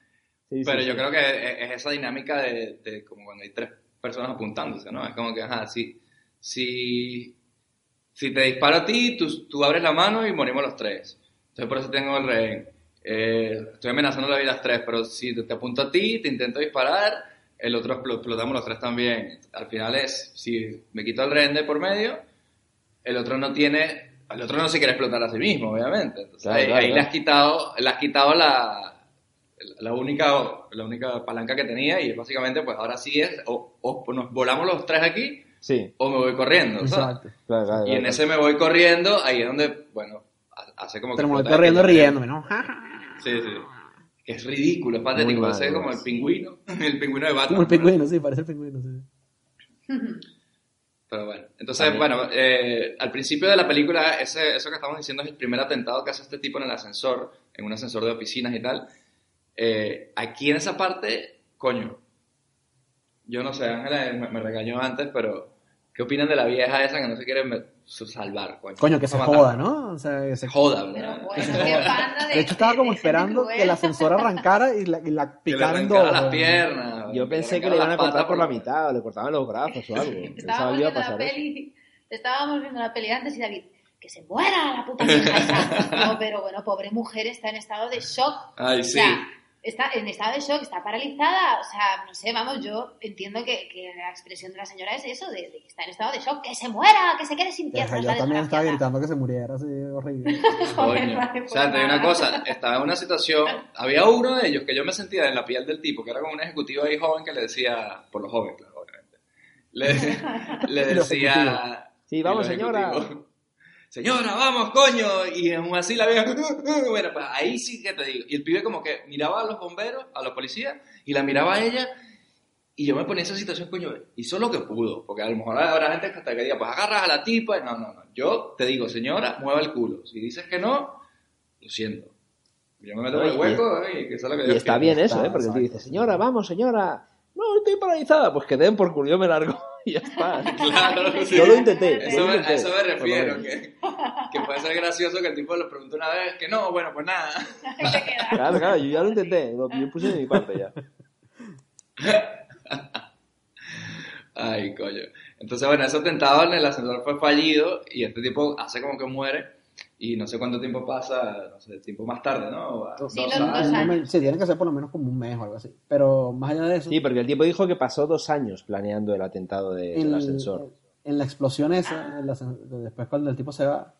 sí, Pero sí. yo creo que es, es esa dinámica de, de como cuando hay tres personas apuntándose, ¿no? Es como que, ajá, si, si, si te disparo a ti, tú, tú abres la mano y morimos los tres. Entonces por eso tengo el rehén. Eh, estoy amenazando la vida a los tres, pero si te apunto a ti, te intento disparar, el otro explo- explotamos los tres también. Al final es, si me quito el rehén de por medio, el otro no tiene, el otro no se quiere explotar a sí mismo, obviamente. Entonces, Claro, ahí, claro, ahí le claro. has quitado, le has quitado la, la única, la única palanca que tenía y básicamente pues ahora sí es, o, o nos volamos los tres aquí Sí, o me voy corriendo. ¿sabes? Exacto. claro, claro. Y en claro. ese me voy corriendo, ahí es donde, bueno, ha- hace como que... Pero me voy corriendo riéndome, ¿no? Sí, sí. Es ridículo, es patético. Mal, como el pingüino, el pingüino de Batman. Como el pingüino, sí, parece el pingüino, sí. Pero bueno, entonces, bueno, eh, al principio de la película, ese, eso que estamos diciendo es el primer atentado que hace este tipo en el ascensor, en un ascensor de oficinas y tal. Eh, aquí en esa parte, coño, yo no sé, Ángela me, me regañó antes, pero ¿qué opinan de la vieja esa que no se quiere salvar, coño? Coño, que se a joda. ¿no? O sea, que se Joda, Pero ¿verdad? bueno, de De hecho, estaba como esperando que el ascensor arrancara y la, y la Que le dos. las piernas. Yo pensé que le iban a cortar por la mitad, o le cortaban los brazos o algo. Estábamos viendo la pasar eso. peli, estábamos viendo la peli antes y David, que se muera la puta vieja esa. No, pero bueno, pobre mujer está en estado de shock. Ay, O sí. Está en estado de shock, está paralizada. O sea, no sé, vamos, yo entiendo que, que la expresión de la señora es eso, de, de que está en estado de shock, que se muera, que se quede sin piernas. Yo también estaba gritando que se muriera, así, horrible. Joder, vale, O sea, pues te digo una cosa, estaba en una situación, había uno de ellos que yo me sentía en la piel del tipo, que era como un ejecutivo ahí joven que le decía, por los jóvenes, claro, obviamente, le, decía... Sí, vamos, señora. Señora, vamos, coño. Y aún así la vieja, bueno, pues ahí sí que te digo. Y el pibe como que miraba a los bomberos, a los policías, y la miraba a ella, y yo me ponía en esa situación, coño, hizo lo que pudo, porque a lo mejor habrá gente que hasta que diga, pues agarras a la tipa, y no, no, no. Yo te digo, señora, mueva el culo. Si dices que no, lo siento. Yo me meto en el hueco, y que eso es lo que Y Dios está bien eso, Está, ¿eh? Porque el tío dice, exacto. señora, vamos, señora. No, estoy paralizada. Pues que den por culo, yo me largo. Ya está. Claro, sí. Yo lo intenté. Eso yo lo a eso me refiero, lo que, que puede ser gracioso que el tipo le pregunte una vez que no, bueno, pues nada. Claro, claro, yo ya lo intenté. lo- Yo puse de mi parte ya. Ay, coño. Entonces, bueno, ese atentado en el ascensor fue fallido y este tipo hace como que muere y no sé cuánto tiempo pasa, no sé, tiempo más tarde, ¿no? Dos Sí, años. dos No me- años. Sí, tiene que ser por lo menos como un mes o algo así. Pero más allá de eso, Sí, porque el tipo dijo que pasó dos años planeando el atentado de- del en, ascensor. en la explosión esa, en la después cuando el tipo se va,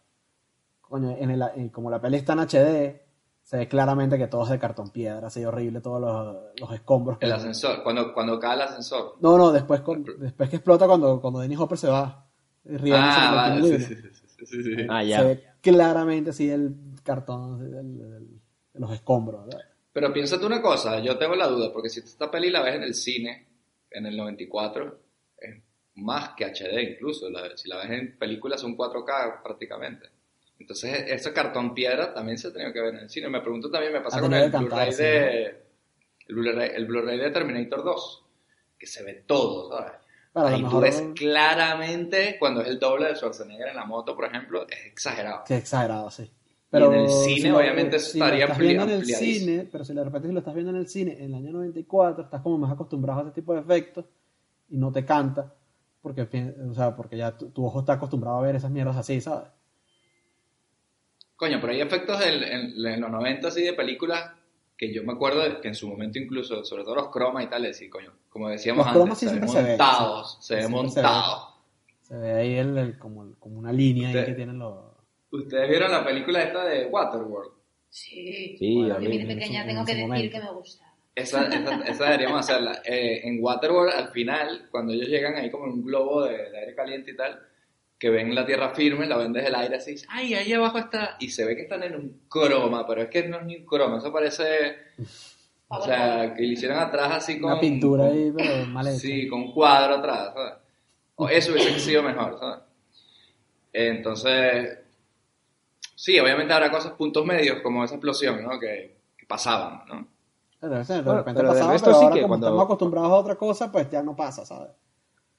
coño, en el, en- como la peli está en HD, se ve claramente que todo es de cartón piedra, así horrible, todos los, los escombros. El ascensor, cuando, cuando cae el ascensor. No, no, después, con- después que explota cuando, cuando Dennis Hopper se va. riéndose Ah, vale, sí, sí, sí, sí, sí. Ah, Se ya. ve claramente así el cartón, así, el- los escombros. ¿verdad? Pero piénsate una cosa, yo tengo la duda, porque si esta peli la ves en el cine, en el 94, es más que HD incluso, la- si la ves en películas son 4K prácticamente. Entonces ese cartón piedra también se ha tenido que ver en el cine. Me pregunto también, me pasa con el Blu-ray de, el Blu-ray de Terminator 2, que se ve todo, ¿sabes? Pero Ahí tú ves claramente cuando es el doble de Schwarzenegger en la moto, por ejemplo, es exagerado. Sí, exagerado, sí. en el cine, obviamente, eso si lo estaría estás viendo en el cine, pero si de repente si lo estás viendo en el cine en el año 94, estás como más acostumbrado a ese tipo de efectos y no te canta, porque, o sea, porque ya tu, tu ojo está acostumbrado a ver esas mierdas así, ¿sabes? Coño, pero hay efectos en, en- en los 90 así de películas que yo me acuerdo de que en su momento incluso, sobre todo los cromas y tal, y coño, como decíamos Los cromas antes, sí se ven siempre se ven, montados, se ven. montados. Se ve ahí el, el- como, como una línea ahí que tienen los... ¿Ustedes vieron la película esta de Waterworld? Sí. Sí, Bueno, a de mí pequeña tengo en que decir momento. que me gusta. Esa, esa, esa deberíamos hacerla. Eh, en Waterworld, al final, cuando ellos llegan ahí como en un globo de, de aire caliente y tal, que ven la tierra firme, la ven desde el aire así, ay, ahí abajo está, y se ve que están en un croma, pero es que no es ni un croma, eso parece, o sea, que le hicieron atrás así con... Una pintura con- ahí, pero mal hecha. Sí, con un cuadro atrás, ¿sabes? O eso hubiese sido mejor, ¿sabes? Entonces, sí, obviamente habrá cosas, puntos medios, como esa explosión, ¿no? Que, que pasaban, ¿no? Pero, o sea, de Bueno, repente pero del pasaba, resto pero sí ahora que como cuando- estamos acostumbrados a otra cosa, pues ya no pasa, ¿sabes?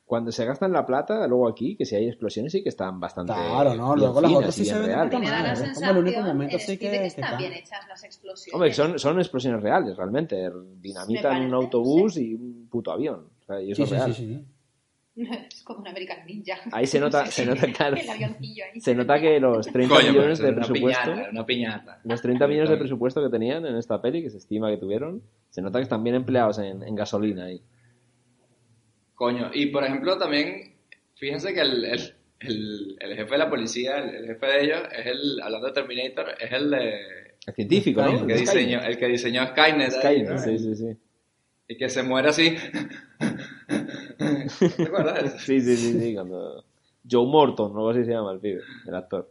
Cuando se gastan la plata, luego aquí, que si hay explosiones, sí que están bastante. Claro, ¿no? Luego las otras sí se ven reales. Me da la sensación el único momento Speed que- están está. bien hechas las explosiones. Hombre, son, son explosiones reales, realmente. Dinamitan un autobús y un puto avión. O sea, y eso Sí, es sí, real. sí, sí. Es como un American Ninja. Ahí se nota, se nota, claro, El avioncillo ahí. se nota que los 30 Coño, pero millones de presupuesto, piñata, era una piñata. los 30 millones de presupuesto que tenían en esta peli, que se estima que tuvieron, se nota que están bien empleados en, en gasolina ahí. Coño, y por ejemplo también, fíjense que el, el, el, el jefe de la policía, el, el jefe de ellos, es el, hablando de Terminator, es el de... El científico, ¿no? El que, diseñó, el que diseñó Skynet. Skynet, ¿no? sí, sí, sí. Y que se muere así. ¿Te acuerdas de eso? Sí, sí, sí, sí, cuando... Joe Morton, algo así se llama el pibe, el actor.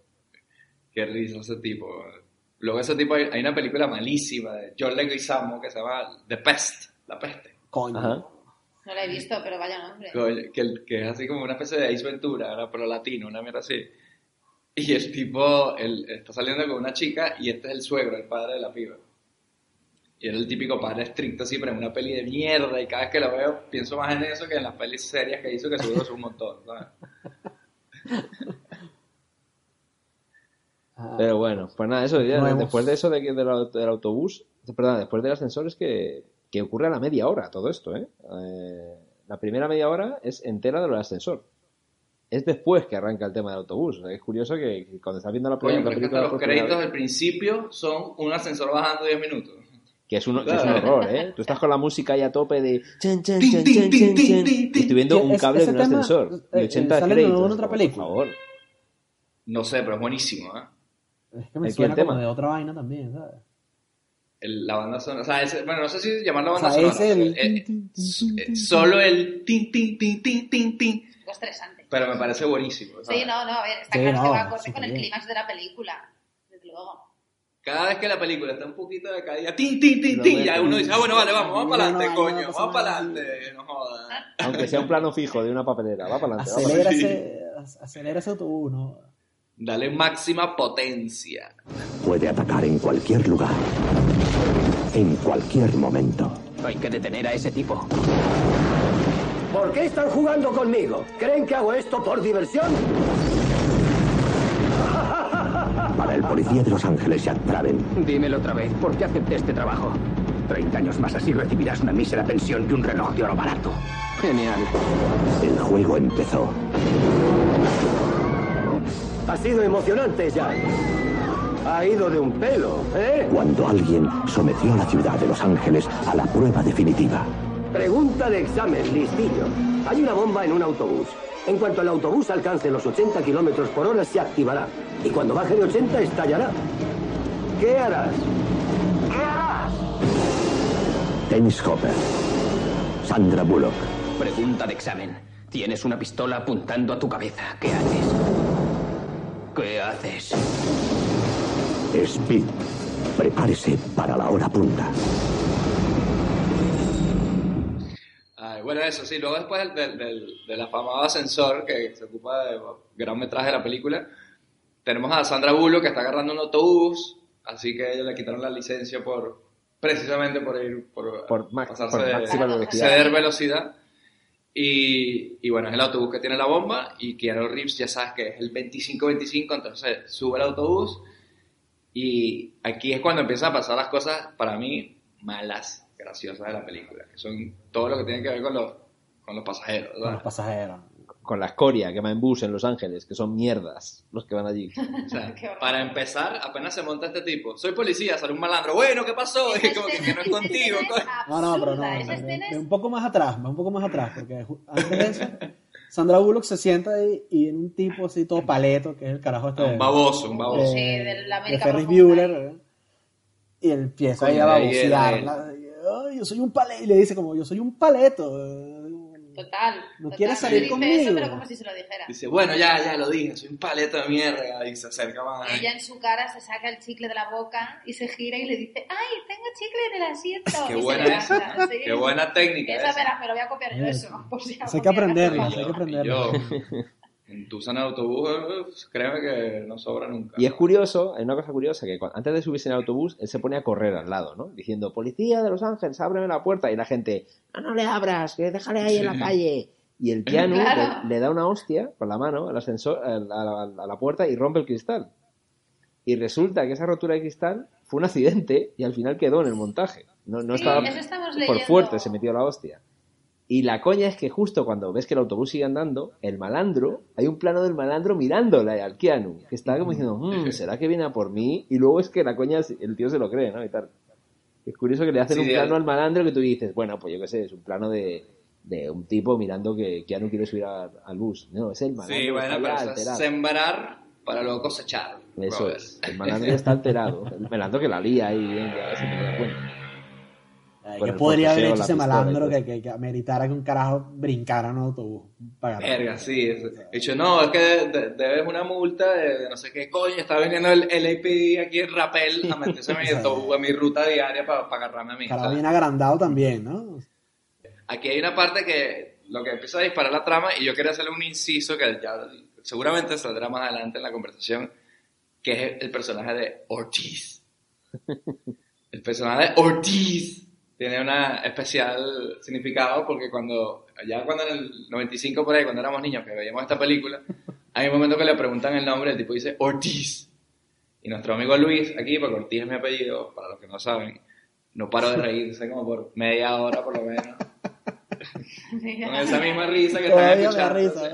Qué risa ese tipo. Luego ese tipo, hay, hay una película malísima de John Leguizamo que se llama The Pest, La Peste. Coño. Ajá. No la he visto, pero vaya nombre. Que, el- que es así como una especie de Ace Ventura, ahora pero latino, una mierda así. Y el tipo él está saliendo con una chica y este es el suegro, el padre de la piba. Y era el típico padre estricto siempre en una peli de mierda y cada vez que lo veo pienso más en eso que en las pelis serias que hizo que seguro es un montón. ¿sabes? Ah, Pero bueno, pues nada, eso, ya, No hemos- después de eso de del autobús, perdón, después del ascensor es que, que ocurre a la media hora todo esto, ¿eh? Eh, La primera media hora es entera de lo del ascensor. Es después que arranca el tema del autobús. O sea, es curioso que, que cuando estás viendo la, Coño, la película los por créditos del principio son un ascensor bajando 10 minutos. que es, un, que es un Claro. horror, ¿eh? Tú estás con la música ahí a tope de chan, tin, chan, tin, chan, tin, y estoy viendo un cable ese de un ascensor eh, y 80 eh, sale de créditos. en otra por película. favor. No sé, pero es buenísimo, ¿eh? Es que me ¿El qué, suena el como tema? de otra vaina también, ¿sabes? El- la banda sonora. O sea, ese- bueno, no sé si llamarla O banda sea, sonora. ese el... eh, eh, solo el tin, tin, tin, tin, tin, tin. Poco estresante. Pero me parece buenísimo. ¿sabes? Sí, no, no, a ver, está Sí, claro que no, va acorde con el bien. clímax de la película. Desde luego. Cada vez que la película está un poquito de caída, tin, tin, tin, tin, ya uno dice, ah, bueno, vale, vamos, vamos para No, adelante, no, no, coño, vamos para adelante, no jodas. Aunque sea un plano fijo de una papelera. Va para adelante. acelera ese autobús, ¿no? Dale máxima potencia. Puede atacar en cualquier lugar, en cualquier momento. Hay que detener a ese tipo. ¿Por qué están jugando conmigo? ¿Creen que hago esto por diversión? Para el policía de Los Ángeles, Jack Traven, Dímelo otra vez, ¿por qué acepté este trabajo? 30 años más así recibirás una mísera pensión y un reloj de oro barato. Genial. El juego empezó. Ha sido emocionante, Jack. Ha ido de un pelo, ¿eh? Cuando alguien sometió a la ciudad de Los Ángeles a la prueba definitiva. Pregunta de examen, listillo. Hay una bomba en un autobús. En cuanto el autobús alcance los 80 kilómetros por hora, se activará. Y cuando baje de 80, estallará. ¿Qué harás? ¿Qué harás? Dennis Hopper. Sandra Bullock. Pregunta de examen. Tienes una pistola apuntando a tu cabeza. ¿Qué haces? ¿Qué haces? Speed. Prepárese para la hora punta. Ay, bueno, eso sí, luego después del, del, del, del afamado ascensor que se ocupa de gran metraje de la película, tenemos a Sandra Bullock que está agarrando un autobús, así que a ella le quitaron la licencia por precisamente por ir por, Por pasarse por de- velocidad. ceder velocidad. Y, y bueno, es el autobús que tiene la bomba y Keanu Reeves ya sabes que es el 25-25, entonces sube el autobús y aquí es cuando empiezan a pasar las cosas para mí malas, graciosas de la película, que son todo lo que tiene que ver con los, con los pasajeros. Con ¿verdad? los pasajeros. Con la escoria que va en bus en Los Ángeles, que son mierdas los que van allí. O sea, para empezar, apenas se monta este tipo. Soy policía, sale un malandro. Bueno, ¿qué pasó? Y como que, que no es contigo. Es No, no, pero no. de es un poco más atrás, un poco más atrás, porque antes de eso, Sandra Bullock se sienta ahí y en un tipo así todo paleto, que es el carajo este. Un baboso, un baboso. Sí, del de América Ferris Profunda. Bueller. ¿eh? Y él empieza ahí a babosearla. y, "Ay, yo soy un paleto. Y le dice como, yo soy un paleto. Eh, Total. ¿No total. quieres salir Dice conmigo? Eso, pero como si se lo dijera. Dice, bueno, ya, ya lo dije, soy un paleto de mierda. Y se acerca más. Ella en su cara se saca el chicle de la boca y se gira y le dice, ¡ay, tengo chicle en el asiento! Qué Y buena esa. sí. Qué buena técnica. Esa esa. me, la- me lo voy a copiar yo eso. Por si Eso hay que aprenderla, hay que aprenderla. En Tucson en autobús, créeme que no sobra nunca. Y es curioso, hay una cosa curiosa, que cuando- antes de subirse en el autobús, él se pone a correr al lado, ¿no? Diciendo, policía de Los Ángeles, ábreme la puerta. Y la gente, no, no le abras, que déjale ahí en la calle. Y el Claro. le, le da una hostia con la mano al ascensor, a la, a la puerta y rompe el cristal. Y resulta que esa rotura de cristal fue un accidente y al final quedó en el montaje. No, no Sí, estaba eso estamos por leyendo. fuerte, se metió la hostia. Y la coña es que justo cuando ves que el autobús sigue andando, el malandro, hay un plano del malandro mirándole al Keanu, que está como diciendo, "Mm, ¿será que viene a por mí? Y luego es que la coña, el tío se lo cree, ¿no? Y tal. Es curioso que le hacen Sí, un plano al malandro que tú dices, bueno, pues yo qué sé, es un plano de, de un tipo mirando que Keanu quiere subir a- al bus. No, es el malandro. Sí, bueno, pero eso es alterado. sembrar para luego cosechar. Eso es. El malandro está alterado. El malandro que la lía ahí bien, ya sin dar cuenta. Ay, Con ¿Qué el podría haber hecho ese malandro que, que, que ameritara que un carajo brincara en un autobús? para? Verga, sí. es- He dicho, no, es que de- debes una multa de, de no sé qué coño. Está viniendo el LAPD aquí en Rapel a meterse a mi, autobús, a mi ruta diaria para, agarrarme a mí. Carajo bien agrandado también, ¿no? Aquí hay una parte que lo que empieza a disparar la trama y yo quería hacerle un inciso que ya seguramente saldrá más adelante en la conversación, que es el personaje de Ortiz. El personaje de Ortiz tiene un especial significado porque cuando, ya cuando en el 95 por ahí, cuando éramos niños que veíamos esta película, hay un momento que le preguntan el nombre, el tipo dice Ortiz. Y nuestro amigo Luis, aquí, porque Ortiz es mi apellido, para los que no saben, no paro de reírse como por media hora por lo menos. Con esa misma risa que están escuchando. risa.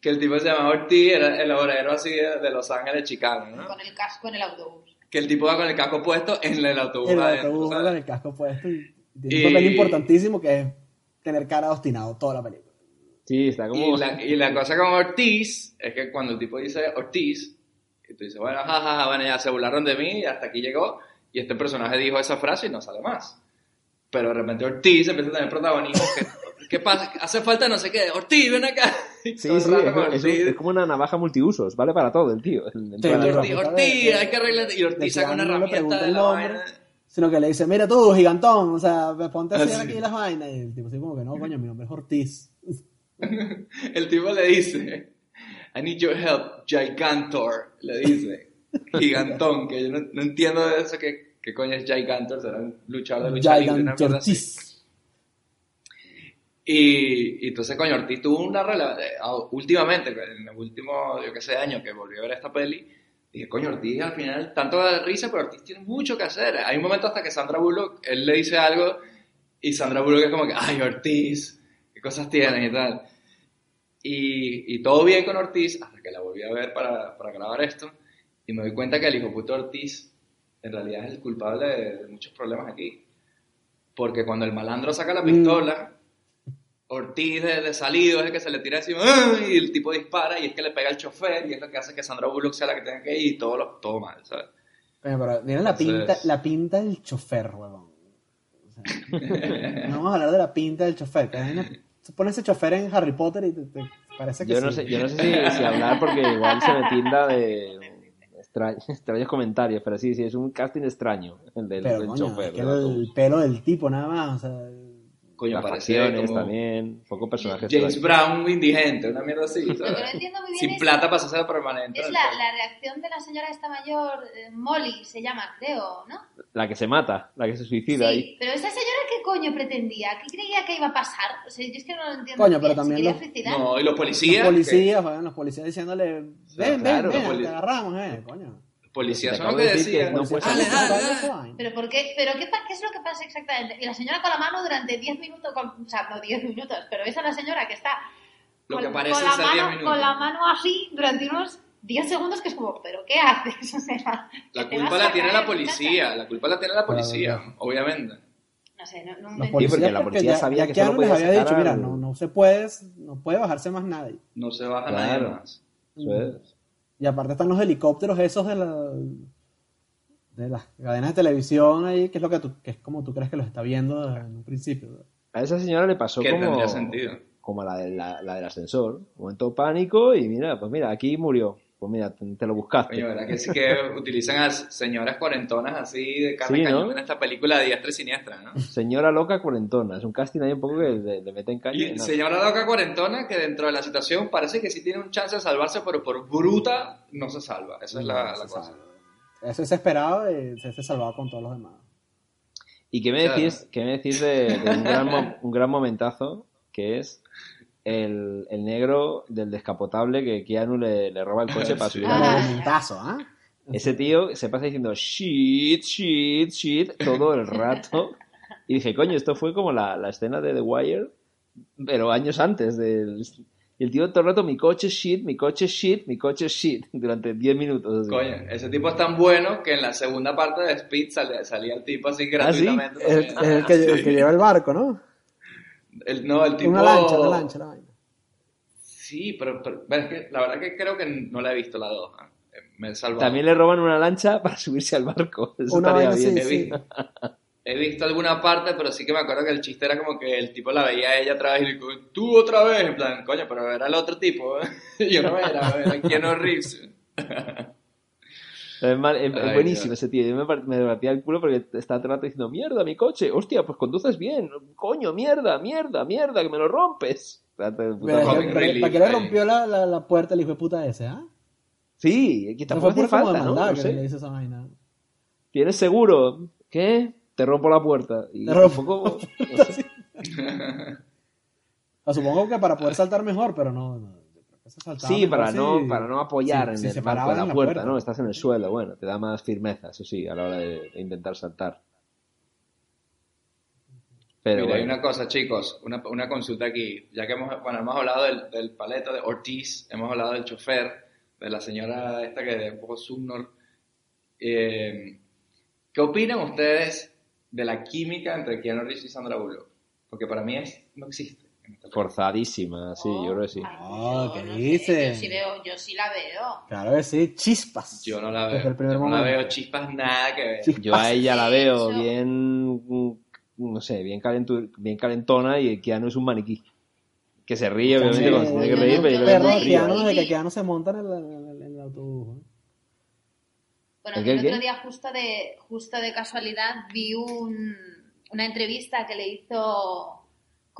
Que el tipo se llamaba Ortiz, era el obrero así de, de Los Ángeles, Chicago, ¿no? Con el casco en el autobús. Que el tipo va con el casco puesto en el autobús El adentro, autobús ¿sabes? con el casco puesto y tiene Y- un papel importantísimo que es tener cara de obstinado toda la película. Sí, está como... Y la, y la cosa con Ortiz es que cuando el tipo dice Ortiz, y tú dices, bueno, jajaja, bueno, ya se burlaron de mí y hasta aquí llegó, y este personaje dijo esa frase y no sale más. Pero de repente Ortiz empieza a tener protagonismo. que- ¿Qué pasa? Hace falta no sé qué. Ortiz, ven acá. Sí, sí, rato es, es es como una navaja multiusos, vale para todo el tío. El- el Sí, plan- el Ortiz, Ortiz, Ortiz, hay que arreglar. Y Ortiz que saca una no herramienta pregunta de el la vaina. sino que le dice, mira tú, gigantón, o sea, ponte a Ah, hacer aquí las vainas. Y el tipo así como que no, coño, mi nombre es Ortiz. El tipo le dice, I need your help, Gigantor, le dice. Gigantón, que yo no, no entiendo de eso, que, ¿qué coño es Gigantor? Será un luchador de lucha libre, una mierda así. Y, y entonces, coño, Ortiz tuvo una relación, últimamente, en el último, yo qué sé, año que volví a ver esta peli, dije, coño, Ortiz al final, tanto da risa, pero Ortiz tiene mucho que hacer. Hay un momento hasta que Sandra Bullock, él le dice algo, y Sandra Bullock es como que, ay, Ortiz, qué cosas tienes y tal. Y, y todo bien con Ortiz, hasta que la volví a ver para, para grabar esto, y me doy cuenta que el hijo puto Ortiz, en realidad es el culpable de, de muchos problemas aquí. Porque cuando el malandro saca la pistola, Ortiz de, de salido es el que se le tira encima y el tipo dispara y es que le pega al chofer y es lo que hace que Sandra Bullock sea la que tenga que ir y todo, lo, todo mal, ¿sabes? Coño, pero miren la pinta, la pinta del chofer, huevón. O sea, no vamos a hablar de la pinta del chofer. se pone ese chofer en Harry Potter y te, te parece que Yo sí. no sé, yo no sé si, si hablar porque igual se me tilda de extra- extraños comentarios, pero sí, sí, es un casting extraño el del, Pero del coño, chofer. es el pelo del tipo nada más, o sea, Coño, parece facciones como también, un poco personajes James. Brown indigente, una mierda así, Lo que no ¿sabes? entiendo muy bien Sin es, plata para hacerse permanente. es la, la reacción de la señora esta mayor, eh, Molly se llama, creo, ¿no? La que se mata, la que se suicida ahí. Sí, pero esa señora qué coño pretendía, qué creía que iba a pasar, o sea, yo es que no lo entiendo. Coño, pero también ¿se quería los-? No, y los policías. los policías, weón, los policías diciéndole, ven, ven, claro, ven, los poli- te agarramos, eh, coño. Policías son lo que decían. no Dale, dale, dale. Pero ¿por qué, pero qué, qué es lo que pasa exactamente? Y la señora con la mano durante 10 minutos, con- o sea, no 10 minutos, pero esa es la señora que está Lo con, que parece con la ser 10 mano, con la mano así durante unos 10 segundos que es como, ¿pero qué haces? O sea, La culpa la tiene la policía, la culpa la tiene la policía, obviamente. No sé, no, no me- Sí, porque la policía ya, sabía ya que solo les podía había dicho, mira, no, no se puede, no puede bajarse más nadie. No se baja Claro. nadie más. Eso es. Y aparte están los helicópteros esos de la de las cadenas de televisión ahí, que es lo que tú, que es como tú crees que los está viendo en un principio. A esa señora le pasó Que como, tendría sentido. como la, de- la, la del ascensor. Un momento de pánico y mira, pues mira, aquí murió. Pues mira, te, te lo buscaste. Coño, ¿verdad que sí que utilizan a señoras cuarentonas así de carne Sí, ¿no? en esta película de diestra y siniestra, ¿no? Señora loca cuarentona. Es un casting ahí un poco que le, le meten caña. y Y nada. señora loca cuarentona que dentro de la situación parece que sí tiene un chance de salvarse, pero por bruta no se salva. Esa es la, cosa. salva. Eso es esperado y se se salvaba con todos los demás. ¿Y qué me Claro. decís, qué me decís de, de un, gran un gran momentazo que es el, el negro del descapotable que Keanu le, le roba el coche para subir a la Ah. ¿ah? Ese tío se pasa diciendo shit, shit, shit todo el rato Y dije, coño, esto fue como la, la escena de The Wire, pero años antes del... Y el tío todo el rato, mi coche shit, mi coche shit, mi coche shit, durante 10 minutos. así. Coño, ese tipo es tan bueno que en la segunda parte de Speed salía, salía el tipo así ¿Ah, sí? gratuitamente. Es el que, el que lleva el barco, ¿no? El- no, el tipo... Una lancha, una lancha, la vaina. Sí, pero, pero- pero es que la verdad que creo que no la he visto la dos. ¿ah? Me he salvado. También le roban una lancha para subirse al barco. Eso Una estaría vaina bien. He sí. visto, he visto alguna parte, pero sí que me acuerdo que el chiste era como que el tipo la veía a ella otra vez y le dijo, tú otra vez, en plan, coño, pero era el otro tipo, ¿eh? Y yo no era, era Keanu Reeves. Es, mal- es- es Ay, buenísimo Dios. ese tío. Yo me, me batía el culo porque estaba todo el rato diciendo, mierda, mi coche. Hostia, pues conduces bien. Coño, mierda, mierda, mierda, que me lo rompes. ¿Para qué le rompió la, la, la puerta el hijo de puta ese, ah? Sí, que tampoco fue hace falta, ¿no? No sé. le esa vaina. ¿Tienes seguro? ¿Qué? Te rompo la puerta. Y Te rompo tampoco- O supongo que para poder saltar mejor, pero no. no Sí, para no, para no apoyar en si el marco de en la puerta, ¿no? Estás en el suelo, bueno, te da más firmeza, eso sí, a la hora de, de intentar saltar. Pero Mira, hay una cosa, chicos, una, una consulta aquí. Ya que hemos, bueno, hemos hablado del, del paleto de Ortiz, hemos hablado del chofer, de la señora esta que es un poco subnor. Eh, ¿Qué opinan ustedes de la química entre Keanu Reeves y Sandra Bullock? Porque para mí es, no existe. Forzadísima, sí, yo creo que sí. Ay, Oh, yo ¿qué no sé, dice? Yo sí, veo, yo sí la veo. Claro que sí, chispas. Yo no la veo. el primer Yo no la veo chispas nada que ver. Chispas. Yo a ella la veo bien, no sé, bien, calentu- bien calentona y Keanu es un maniquí. Que se ríe, obviamente, Sí, cuando se tiene que reír, no- pero yo no. Keanu, desde que Keanu se monta en el, en el- en el autobús. ¿eh? Bueno, ¿El el, qué, el otro qué? día justo de, justo de casualidad vi un, una entrevista que le hizo,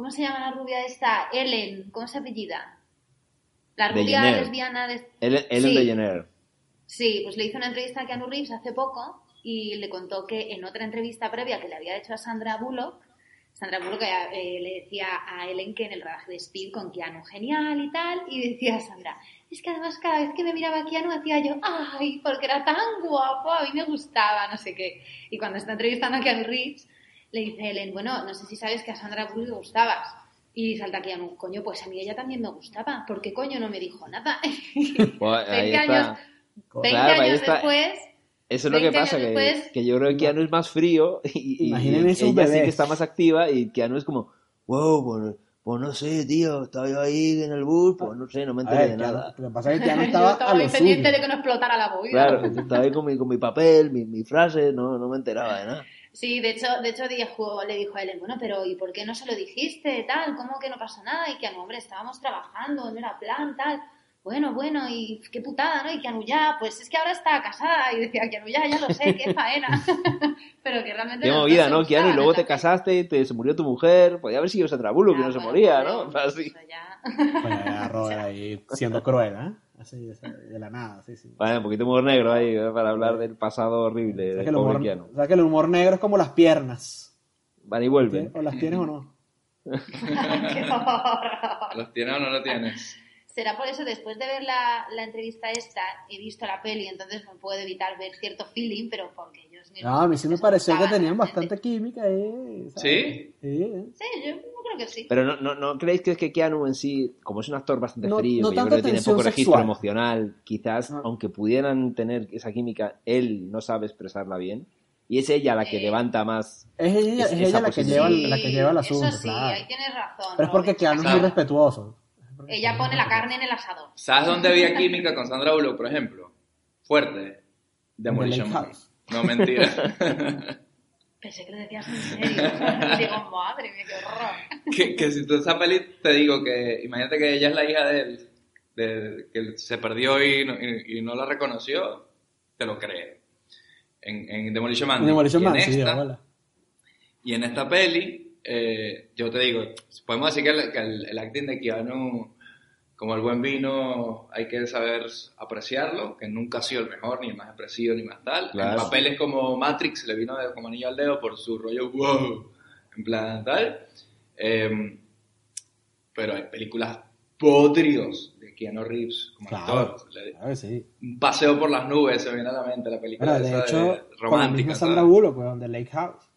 ¿cómo se llama la rubia esta? Ellen, ¿cómo se apellida? La rubia lesbiana de... Ellen, Ellen Sí. DeGeneres. Sí, pues le hizo una entrevista a Keanu Reeves hace poco y le contó que en otra entrevista previa que le había hecho a Sandra Bullock, Sandra Bullock eh, le decía a Ellen que en el rodaje de Speed con Keanu genial y tal, y decía Sandra, es que además cada vez que me miraba a Keanu hacía yo, ay, porque era tan guapo, a mí me gustaba, no sé qué. Y cuando está entrevistando a Keanu Reeves, le dice Ellen, bueno, no sé si sabes que a Sandra Bullock le gustabas. Y salta Keanu, coño, pues a mí ella también me gustaba, ¿por qué coño no me dijo nada? Pues ahí 20 está. años, 20 Claro, ahí años está. después, Eso es lo que 20 pasa, que, después- que yo creo que Keanu es más frío y, y- y ella sí que está más activa y Keanu es como, wow, pues, pues no sé, tío, estaba yo ahí en el bus, pues no sé, no me enteré ver, de Keanu- nada. Lo que pasa es que Keanu yo estaba estaba a muy lo pendiente suyo. de que no explotara la movida. Claro, estaba ahí con mi, con mi papel, mi, mi frase, no, no me enteraba de nada. Sí, de hecho, de hecho dijo, le dijo a Ellen, bueno, pero ¿y por qué no se lo dijiste? Tal, ¿cómo que no pasa nada? Y que, hombre, estábamos trabajando, no era plan, tal. Bueno, bueno, y qué putada, ¿no? Y Keanu ya, pues es que ahora está casada. Y decía, Keanu ya, ya lo sé, qué faena. pero que realmente... Qué movida, ¿no, Keanu? Y luego te casaste, y te, se murió tu mujer, podía haber sido Sandra Bullock que Ya, no se bueno, moría, ¿no? Así. Bueno, ya Robert ahí siendo cruel, ¿eh? Así, de la nada, sí, sí. Vale, un poquito humor negro ahí, ¿eh? para hablar del pasado horrible O sea, del que el humor, Keanu. sea que el humor negro es como las piernas. Van y vuelven. O las tienes o no. ¿Los tienes o no los tienes? Será por eso, después de ver la, la entrevista esta, he visto la peli, entonces no puedo evitar ver cierto feeling, pero porque ellos mismos... No, a mí sí me pareció que tenían bastante química ahí. ¿sabes? ¿Sí? Sí. ¿eh? Sí, yo creo que sí. Pero no, no, ¿no creéis que es que Keanu en sí, como es un actor bastante No- frío, no que yo tanto creo que tiene tensión poco registro sexual. emocional, quizás, No. aunque pudieran tener esa química, él no sabe expresarla bien. Y es ella la que Sí. levanta más. Es ella, Es- ella la que, lleva, la que lleva el asunto, Eso sí, claro. ahí tienes razón. Pero es porque. Keanu es muy respetuoso. Ella pone la carne en el asador. ¿Sabes dónde había química con Sandra Bullock, por ejemplo? Fuerte. Demolition Man. No, mentira. Pensé que lo decías en serio. Digo, madre mía, qué horror. que, que si tú esa peli te digo que imagínate que ella es la hija de él, de- que se perdió y no, y, y no la reconoció, te lo crees. En, en Demolition Man. Demolition Y en Man, sí, esta-. Y en esta peli, eh, yo te digo, podemos decir que el, que el- el acting de Keanu, como el buen vino, hay que saber apreciarlo, que nunca ha sido el mejor, ni el más expresivo, ni más tal. Claro. En papeles como Matrix le vino de- como anillo al dedo por su rollo wow, en plan tal. Eh, pero hay películas podrios de Keanu Reeves como Claro, actor. Claro sí. Un paseo por las nubes se viene a la mente la película Bueno, de esa hecho, con la romántica. misma Sandra. Bullock, pues, de Lake House.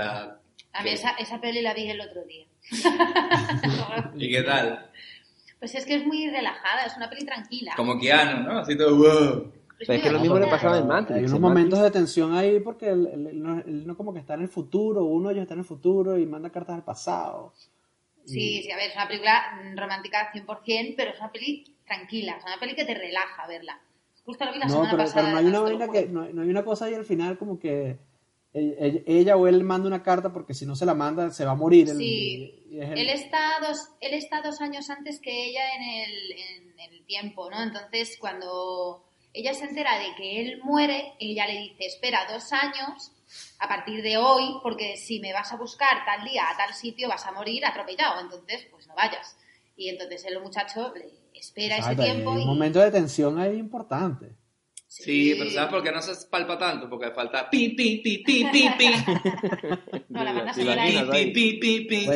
Sea, A mí esa, esa peli la vi el otro día. ¿y qué tal? Pues es que es muy relajada, es una peli tranquila. Como Keanu, ¿no? Así todo, wow. Es Pero es que lo mismo le pasaba en Hay Matrix. unos en momentos de tensión ahí porque él, él- él no, él no como que está en el futuro, uno de ellos está en el futuro y manda cartas al pasado. Sí, sí, a ver, es una película romántica 100%, pero es una peli tranquila, es una peli que te relaja verla. Justo la vi la No, semana pero, pasada. pero no hay una vaina lo que, no, no hay una cosa ahí al final como que ella, ella o él manda una carta porque si no se la manda se va a morir. Sí, el- él está, dos, él está dos años antes que ella en el, en, en el tiempo, ¿no? Entonces, cuando ella se entera de que él muere, ella le dice, espera dos años a partir de hoy, porque si me vas a buscar tal día a tal sitio vas a morir atropellado, entonces, pues no vayas. Y entonces el muchacho le espera ese hay tiempo un y... momento de tensión ahí importante. Sí, pero ¿sabes por qué no se palpa tanto? Porque falta pi, pi, pi, pi, pi, pi. No, la banda ¿Te sonora ahí? Pi, pi, pi, pi.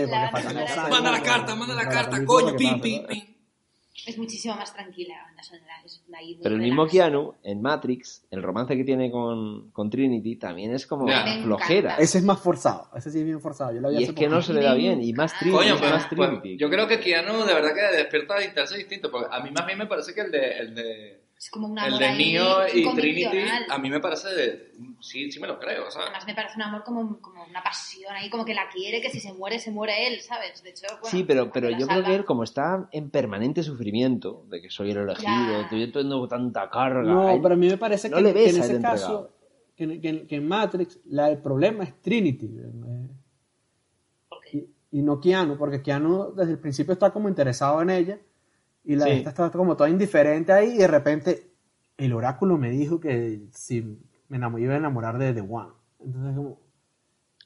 Manda la carta, manda la carta, coño, pi, pi, pi. es muchísimo más tranquila la banda sonora. Es ahí muy Pero el mismo. Keanu, en Matrix, el romance que tiene con, con Trinity también es como flojera. Ese es más forzado, ese sí es bien forzado. Yo lo Y es que no se le da bien. Y más Trinity, Coño, pues, más pues, Trinity. yo creo que Keanu de verdad que despierta intereses distintos. Porque a mí más bien me parece que el de, el de, Es como un el amor de Neo y Trinity, a mí me parece de, sí, sí me lo creo, ¿sabes? Además me parece un amor como, como una pasión ahí, como que la quiere, que si se muere, se muere él, ¿sabes? De hecho, bueno, Sí, pero, pero yo creo que él, como está en permanente sufrimiento, de que soy el elegido, yo tengo tanta carga. No, él- pero a mí me parece no que, le que ves en ese entregado. caso, que, en- que en- que en Matrix, la- el problema es Trinity. ¿Por qué? Y, y no Keanu, porque Keanu desde el principio está como interesado en ella y la Sí. esta está como toda indiferente ahí y de repente el oráculo me dijo que si me iba a enamorar de The One. Entonces como...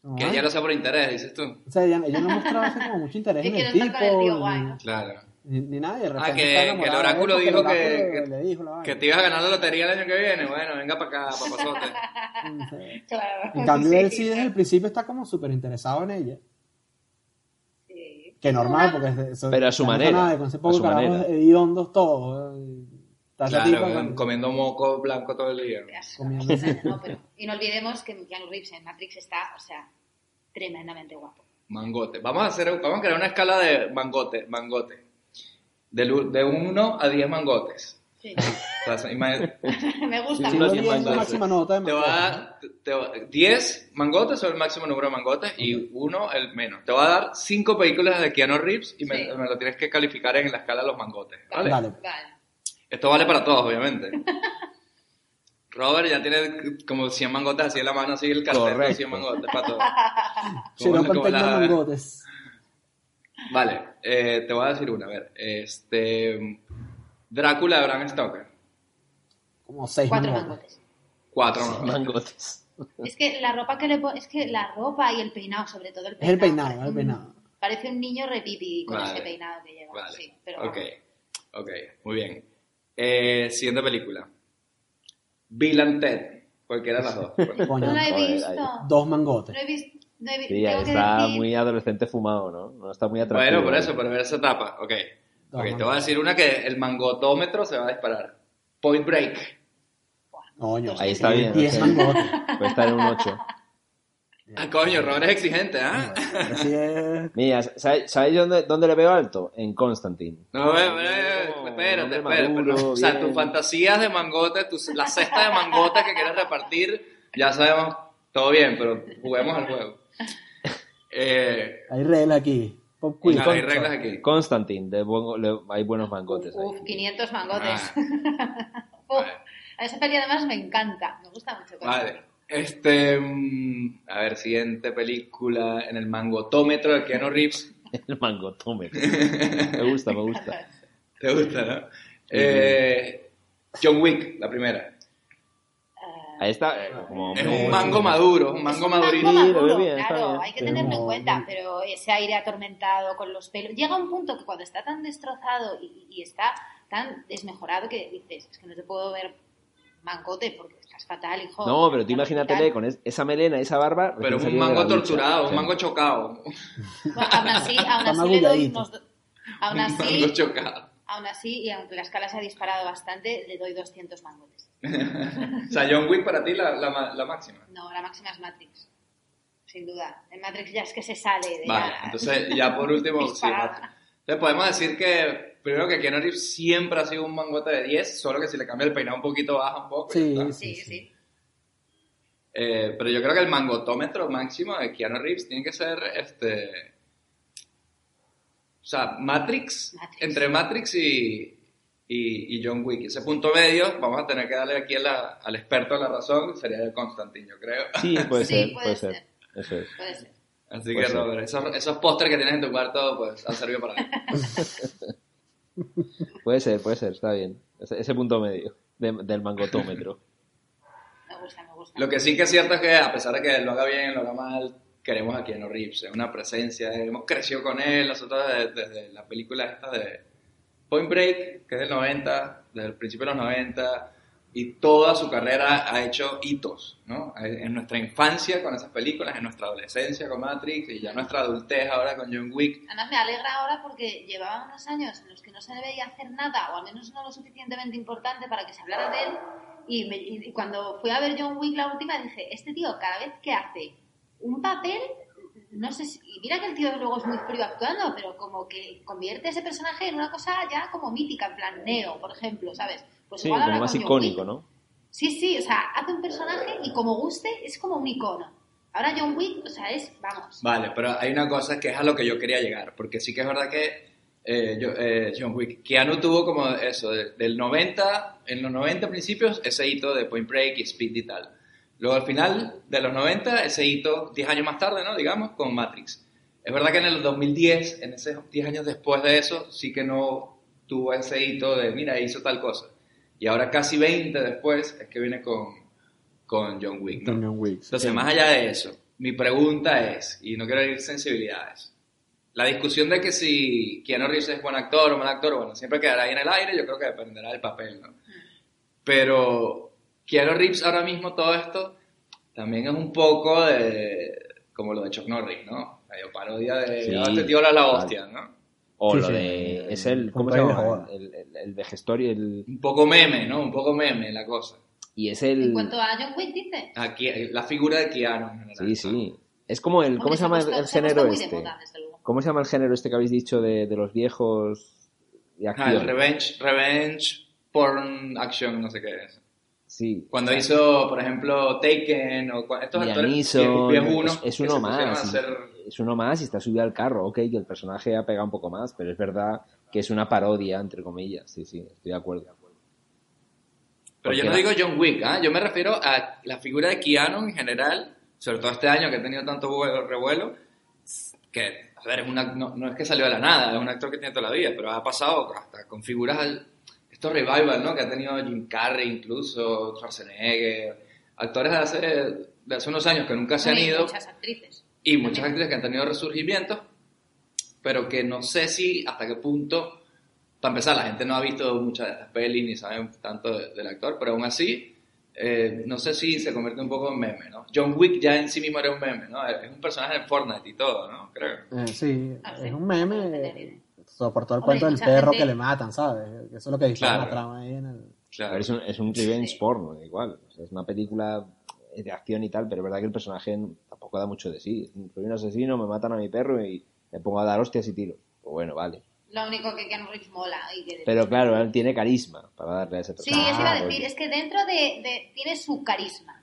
como, Que ya lo sé por interés, dices tú. O sea, ella, ella no mostraba así como mucho interés en el con el tío tipo, guay, ni, ¿no? Claro. ni, ni repente Ah, que- el oráculo dijo el que- que- le dijo la Que vaina. te ibas a ganar la lotería el año que viene, bueno, venga para acá, papazote. Claro. En cambio, él sí desde el principio está como súper interesado en ella. Que normal, porque es de- eso- Pero a su manera, nada, con ese a poco su manera. hediondos todos. Claro, con- comiendo moco blanco todo el día. Qué asco. Comiendo. No, pero, y no olvidemos que Keanu Reeves en Matrix está, o sea, tremendamente guapo. Mangote. Vamos a hacer, vamos a crear una escala de mangote, mangote. Del u- De 1 a 10 mangotes. Sí. O Me gusta. Sí, no no mangotes. máxima nota te voy a mangotes. dar te- voy- 10 mangotes son el máximo número de mangotes y uno el menos. Te voy a dar 5 películas de Keanu Reeves y me, Sí. me lo tienes que calificar en la escala de los mangotes. ¿vale? Dale. Vale. Esto vale para todos, obviamente. Robert ya tiene como 100 mangotes así en la mano, así el cartel de Correcto. 100 mangotes para todos. Tecno la- mangotes. Vale, eh, te voy a decir una, a ver. Este, Drácula de Bram Stoker. Como seis Cuatro mangotes. mangotes. Cuatro mangotes. Mangotes. Es que la ropa que le es que la ropa y el peinado, sobre todo el Es el peinado. peinado, parece el peinado. Parece un niño repipi con Vale. ese peinado que lleva. Vale, Sí, pero ok, ok, muy bien. Eh, siguiente película. Bill and Ted, cualquiera de las dos. Coño, No la he visto. dos mangotes. No he visto. No he vi- Sí, tengo que está decir- muy adolescente fumado, ¿no? No está muy atractivo. bueno, por eso, por ver esa etapa. Ok, ok, te voy a mangotes. decir una que el mangotómetro se va a disparar. Point Break. Coño, Ahí está bien. 10 ok. mangotes. Puede estar en un 8. Ah, coño, Robert es exigente, ¿ah? Así es. Mira, ¿sabéis sabéis dónde, dónde le veo alto? En Constantine. No, eh, eh, No, espérate, espérate. maduro, pero, o sea, tus fantasías de mangote, tus, la cesta de mangote que quieres repartir, ya sabemos, todo bien, pero juguemos al juego. Eh, Hay reglas aquí. Pop quiz. claro, hay reglas aquí. Constantine, de buen- le- hay buenos mangotes ahí. Uf, 500 mangotes. Ah, Uf, vale. a esa peli además me encanta. Me gusta mucho. Vale. Este, mm, a ver, siguiente película en el mangotómetro de Keanu Reeves. El mangotómetro. Me gusta, me gusta. ¿Te gusta, no? Eh, John Wick, la primera. Ahí está, eh, como Es un mango maduro, un mango madurito. Sí, claro, hay que Pero tenerlo en cuenta, pero ese aire atormentado con los pelos. Llega un punto que cuando está tan destrozado y, y está tan desmejorado que dices, es que no te puedo ver mangote porque estás fatal, hijo. No, pero tú imagínatele con es- esa melena, esa barba. Pero un mango torturado, un mango chocado. Bueno, aún así, aún así le doy unos Aún Un así, mango chocado. aún así, y aunque la escala se ha disparado bastante, le doy 200 mangotes. O sea, John Wick para ti la, la, ma- la máxima. No, la máxima es Matrix. sin duda. En Matrix ya es que se sale de Vale, ya- entonces ya por último, sí. Entonces podemos decir que, primero que Keanu Reeves siempre ha sido un mangote de 10, solo que si le cambia el peinado un poquito baja un poco. sí, sí. sí. Eh, pero yo creo que el mangotómetro máximo de Keanu Reeves tiene que ser este. O sea, Matrix, Matrix. entre Matrix y, y, y John Wick. Ese punto medio, vamos a tener que darle aquí a la- al experto la razón, sería el Constantine, yo creo. Sí, puede Sí, ser, puede puede ser. ser. Eso es. Puede ser. Así Pues que, sí. Robert, esos, esos pósteres que tienes en tu cuarto, pues han servido para algo. Puede ser, puede ser, está bien. Ese, ese punto medio de- del mangotómetro. Me gusta, me gusta. Lo que sí que es cierto es que, a pesar de que lo haga bien, lo haga mal, queremos a Keanu Reeves. Es una presencia, hemos crecido con él nosotros desde, desde la película esta de Point Break, que es del 90, desde principio de los 90, y toda su carrera ha hecho hitos, ¿no? En nuestra infancia con esas películas, en nuestra adolescencia con Matrix, y ya nuestra adultez ahora con John Wick. Además me alegra ahora porque llevaba unos años en los que no se veía hacer nada, o al menos no lo suficientemente importante para que se hablara de él. Y, y cuando fui a ver John Wick la última dije, este tío cada vez que hace un papel, no sé si... Y mira que el tío luego es muy frío actuando, pero como que convierte ese personaje en una cosa ya como mítica, en plan Neo, por ejemplo, ¿sabes? Pues Sí, igual como más icónico, Wick. ¿no? Sí, sí, o sea, hace un personaje y como guste es como un icono. Ahora John Wick, o sea, es, vamos. Vale, pero hay una cosa que es a lo que yo quería llegar, porque sí que es verdad que eh, yo- eh, John Wick, Keanu tuvo como eso, de- del 90, en los 90 principios, ese hito de Point Break y Speed y tal. Luego al final de los 90, ese hito, 10 años más tarde, ¿no? Digamos, con Matrix. Es verdad que en el 2010, en esos 10 años después de eso, sí que no tuvo ese hito de, mira, hizo tal cosa. Y ahora casi 20 después es que viene con, con John Wick, ¿no? John Wick. Entonces, Sí. más allá de eso, mi pregunta es, y no quiero herir sensibilidades, la discusión de que si Keanu Reeves es buen actor o mal actor, bueno, siempre quedará ahí en el aire, yo creo que dependerá del papel, ¿no? Pero Keanu Reeves ahora mismo todo esto también es un poco de, como lo de Chuck Norris, ¿no? Medio parodia de, Sí, "Ah, este tío era la vale. hostia, ¿no? O Sí, lo sí. de. Es el. ¿Cómo se llama? El, el, el vejestorio. El, Un poco meme, ¿no? Un poco meme la cosa. y es En el. cuanto a John Wick, dice. Aquí, la figura de Keanu en general. Sí, sí. Es como el. ¿Cómo Hombre, se llama puesto- el género este? moda. ¿Cómo se llama el género este que habéis dicho de, de los viejos de Ah, acción? el revenge, revenge porn action, no sé qué es. Sí. Cuando hizo, por ejemplo, Taken o estos Liam actores viejunos es, es uno más. hacer- Es uno más y está subido al carro. Ok, que el personaje ha pegado un poco más, pero es verdad que es una parodia, entre comillas. Sí, sí, estoy de acuerdo. Pero yo no digo John Wick, ¿ah? yo me refiero a la figura de Keanu en general, sobre todo este año que ha tenido tanto vuelo- revuelo, que, a ver, es una, no, no es que salió de la nada, es un actor que tiene toda la vida, pero ha pasado hasta con figuras, al- estos revival, ¿no? Que ha tenido Jim Carrey incluso, Schwarzenegger, actores de hace, de hace unos años que nunca se han ido. Muchas actrices. y muchas actrices que han tenido resurgimientos, pero que no sé si hasta qué punto, para empezar, la gente no ha visto muchas de estas pelis ni saben tanto de- del actor, pero aún así, eh, no sé si se convierte un poco en meme, ¿no? John Wick ya en sí mismo era un meme, ¿no? Es un personaje en Fortnite y todo, ¿no? Creo. Eh, sí, Ah, sí. es un meme. Soportó el cuento del perro gente- que le matan, ¿sabes? Eso es lo que dice Claro. la trama ahí en el. A Claro. es un, es un revenge Sí. porno, igual. O sea, es una película de acción y tal, pero es verdad que el personaje tampoco da mucho de sí. Soy un asesino, me matan a mi perro y me pongo a dar hostias y tiros. Pues bueno, vale. Lo único que Keanu Reeves mola. Y que Pero claro, él tiene carisma para darle a ese Sí, personaje. eso iba a decir. Es que dentro de, de- Tiene su carisma.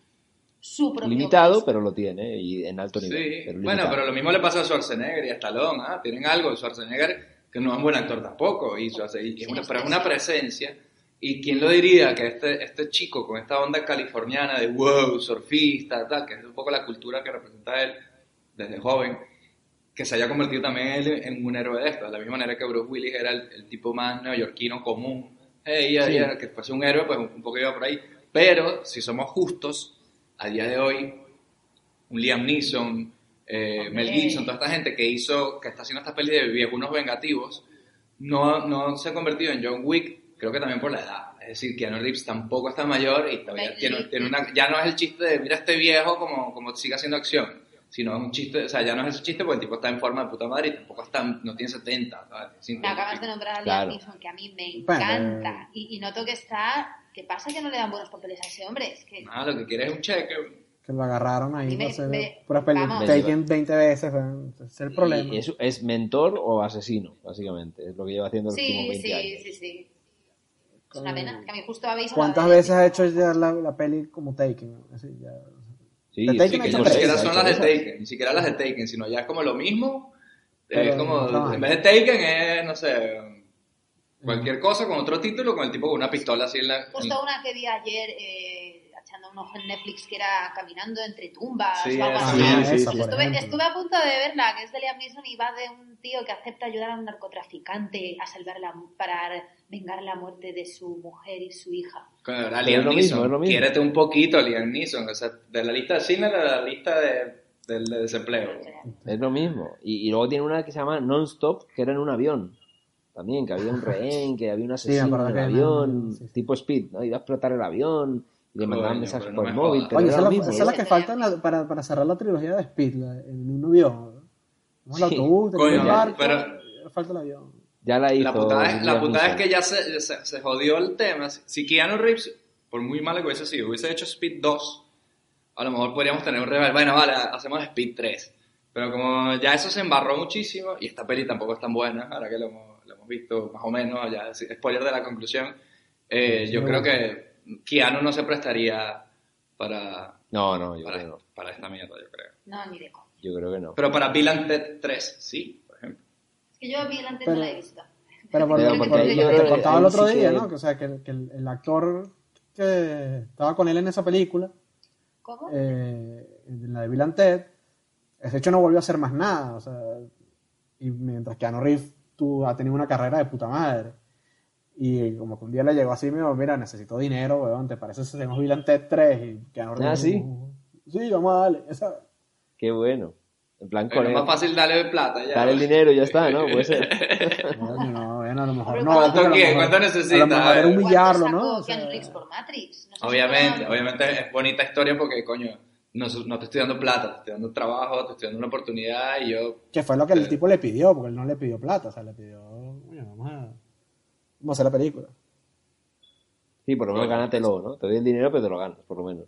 Su propio Limitado, carisma. pero lo tiene y en alto nivel. Sí, pero bueno, pero lo mismo le pasa a Schwarzenegger y a Stallone, ¿ah? Tienen algo, Schwarzenegger, que no es un buen actor tampoco, y y es una, pero es una presencia. ¿Y quién lo diría que este, este chico con esta onda californiana de wow, surfista, tal, que es un poco la cultura que representa él desde joven, que se haya convertido también él en un héroe de esto, de la misma manera que Bruce Willis era el, el tipo más neoyorquino común, hey, yeah, Sí. yeah, que fuese un héroe, pues un, un poco iba por ahí. Pero, si somos justos, a día de hoy, un Liam Neeson, eh, Mel Hombre. Gibson, toda esta gente que hizo, que está haciendo estas pelis de viejunos vengativos, no, no se ha convertido en John Wick, creo que también por la edad. Es decir, Keanu Reeves tampoco está mayor y todavía Mel tiene, tiene una, ya no es el chiste de mira este viejo como, como sigue haciendo acción, sino es un chiste, o sea, ya no es ese chiste porque el tipo está en forma de puta madre y tampoco está, no tiene 70, ¿sabes? Me 50. acabas de nombrar a Liam Claro. Neeson, que a mí me Bueno, encanta. Y, y noto que está... ¿Qué pasa que no le dan buenos papeles a ese hombre? Es que... Ah, lo que quiere es un cheque. Que lo agarraron ahí me- para hacer me- puras peli- vamos. Taken 20 veces. Ese es el problema. Y es, es mentor o asesino, básicamente. Es lo que lleva haciendo los últimos Sí, 20 sí, años. sí, sí. Es una pena. Que a mí justo habéis ¿Cuántas veces ha hecho ya la, la peli como Taken? Así, ya. Sí, sí, Sí, que ni siquiera son las de. Taken, ni siquiera las de Taken, sino ya es como lo mismo. Pero es como, no, en vez de Taken es, no sé, cualquier cosa con otro título, con el tipo con una pistola así en la... en- Justo una que vi ayer eh, echando un ojo en Netflix que era caminando entre tumbas Sí, o algo esa, así. sí, sí, esa, sí, estuve, a punto de verla, que es de Liam Neeson y va de un tío que acepta ayudar a un narcotraficante a salvar la, para vengar la muerte de su mujer y su hija. Era Pero Liam es lo Neeson. mismo, es lo mismo. Quiérete un poquito, Liam Neeson. O sea, de la lista de cine a la lista de, del de desempleo. Es lo mismo. Y, y luego tiene una que se llama Non-Stop, que era en un avión. También, que había un rehén, que había un asesino en el avión, sí, sí. tipo Speed, ¿no? Iba a explotar el avión le mandaban mensajes por no el me móvil. Oye, esa es la, mismo. esa es la ¿no? que falta la- para, para cerrar la trilogía de Speed, la- en un avión. Como el Sí. autobús, Coño, el barco, pero- falta el avión. Ya la hizo. La putada es, la putada es que ya se, se, se jodió el tema. Si Keanu Reeves, por muy malo que hubiese sido, hubiese hecho Speed 2, a lo mejor podríamos tener un rival. Bueno, vale, hacemos Speed 3. Pero como ya eso se embarró muchísimo, y esta peli tampoco es tan buena, ahora que lo hemos, lo hemos visto más o menos, ya spoiler de la conclusión, eh, yo Sí, creo que Keanu no se prestaría para, No, no, yo para, creo no. para esta mierda, yo creo. No, ni de coña. Yo creo que no. Pero para Bill and Ted 3, sí, por ejemplo. Es que yo vi el antes Pero- no la he visto. Pero por, Pero por- yo lo que creo te contaba el otro sí día, que- ¿no? Que, o sea, que, que el, el actor que estaba con él en esa película, ¿Cómo? eh, en la de Bill and Ted, ese hecho no volvió a hacer más nada. O sea, y mientras que Keanu Reeves tú, ha tenido una carrera de puta madre. Y como que un día le llegó así me dijo, mira, necesito dinero, weón, ¿te parece si hacemos Bill and Ted 3? Y Reeves, Ah, ¿sí? Sí, vamos a darle. Esa- Qué bueno. En plan, con es más fácil darle plata ya. Dar el dinero y ya está, ¿no? Puede ser. Coño, no, bueno, a lo mejor no. ¿cuánto lo qué? mejor- ¿Cuánto necesita? A lo mejor era humillarlo, ¿Cuánto ¿no? O sea, por Matrix? No Obviamente, obviamente es bonita historia porque, coño, no, no te estoy dando plata, te estoy dando trabajo, te estoy dando una oportunidad y yo... Que fue lo que el Sí. tipo le pidió, porque él no le pidió plata, o sea, le pidió, "Coño, vamos a, vamos a hacer la película. Sí, por lo menos gánatelo, ¿no? Te doy el dinero, pero te lo ganas, por lo menos.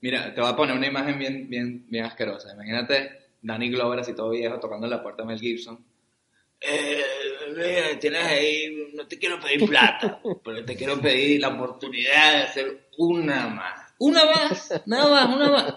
Mira, te voy a poner una imagen bien, bien, bien asquerosa. Imagínate Danny Glover así todo viejo tocando la puerta de Mel Gibson. Eh, mira, tienes ahí, no te quiero pedir plata, pero te quiero pedir la oportunidad de hacer una más. Una más, nada más, una más.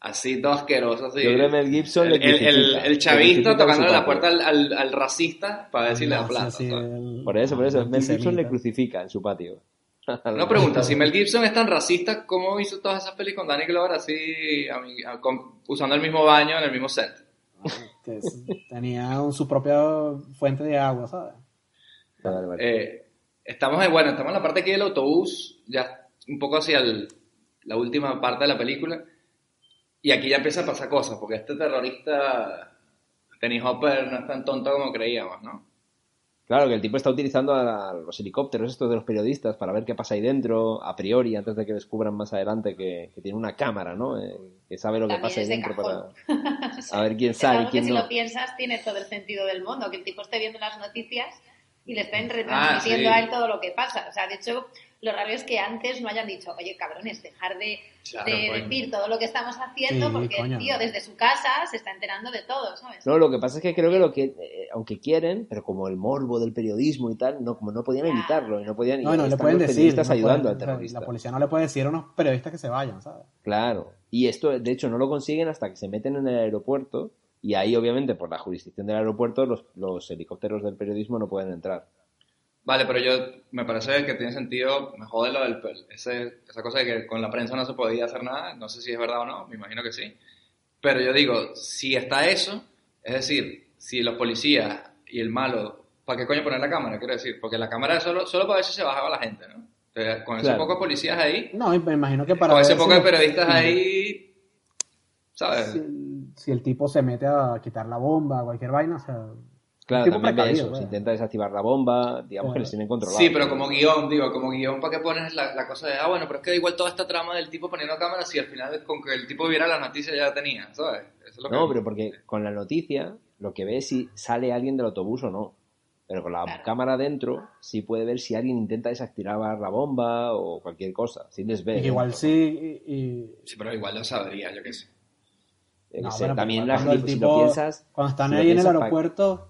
Así todo asqueroso, así. Yo creo que Mel Gibson el, le el, el, chavista a tocando la puerta al, al, al racista para decirle la Así, plata. Por eso, por eso. Mel Gibson le crucifica en su patio. Una pregunta, si Mel Gibson es tan racista, ¿cómo hizo todas esas pelis con Danny Glover así, a mi- a- con- usando el mismo baño en el mismo set? que es- tenía un- su propia fuente de agua, ¿sabes? Vale, vale. Eh, estamos en, bueno, estamos en la parte aquí del autobús, ya un poco hacia el- la última parte de la película, y aquí ya empieza a pasar cosas, porque este terrorista, Dennis Hopper, no es tan tonto como creíamos, ¿no? Claro, que el tipo está utilizando a los helicópteros estos de los periodistas para ver qué pasa ahí dentro, a priori, antes de que descubran más adelante que, que tiene una cámara, ¿no? Eh, que sabe lo que También pasa ahí de dentro cajón. para O sea, a ver quién es sale y que quién si lo piensas tiene todo el sentido del mundo, que el tipo esté viendo las noticias y le estén Ah, retransmitiendo sí. a él todo lo que pasa. O sea, de hecho, lo raro es que antes no hayan dicho, oye, cabrones, dejar de, Claro, de coño. decir todo lo que estamos haciendo Sí, porque coño. el tío desde su casa se está enterando de todo, ¿sabes? No, lo que pasa es que creo que lo que, eh, aunque quieren, pero como el morbo del periodismo y tal, no, como no podían Ya. evitarlo y no podían, No, no le pueden los decir. periodistas no ayudando pueden- al terrorista. La policía no le puede decir a unos periodistas que se vayan, ¿sabes? Claro. Y esto, de hecho, no lo consiguen hasta que se meten en el aeropuerto y ahí, obviamente, por la jurisdicción del aeropuerto, los, los helicópteros del periodismo no pueden entrar. Vale, pero yo me parece que tiene sentido, me jode lo del pel- ese, esa cosa de que con la prensa no se podía hacer nada, no sé si es verdad o no, me imagino que sí. Pero yo digo, si está eso, es decir, si los policías y el malo, ¿para qué coño poner la cámara? Quiero decir, porque la cámara solo, solo para ver si se bajaba la gente, ¿no? Entonces, con ese Claro. poco policías ahí, No, me imagino que para. con ese poco si de los- periodistas ahí, ¿sabes? Si, si el tipo se mete a quitar la bomba, cualquier vaina, o sea. Claro, tipo también ve eso. Se intenta desactivar la bomba, digamos Claro. que les tienen controlado. Sí, pero como guion, digo, como guion, ¿para qué pones la, la cosa de, ah, bueno, pero es que da igual toda esta trama del tipo poniendo cámara si al final con que el tipo viera las noticias ya tenía, ¿sabes? Eso es lo que- No, pero porque con la noticia lo que ve es si sale alguien del autobús o no. Pero con la Claro. cámara dentro sí puede ver si alguien intenta desactivar la bomba o cualquier cosa. Sí les ve. Y igual sí. Y, y- Sí, pero igual lo sabría, yo qué sé. No, sé, bueno, también la cuando el si tipo- lo piensas... Cuando están si ahí en el aeropuerto,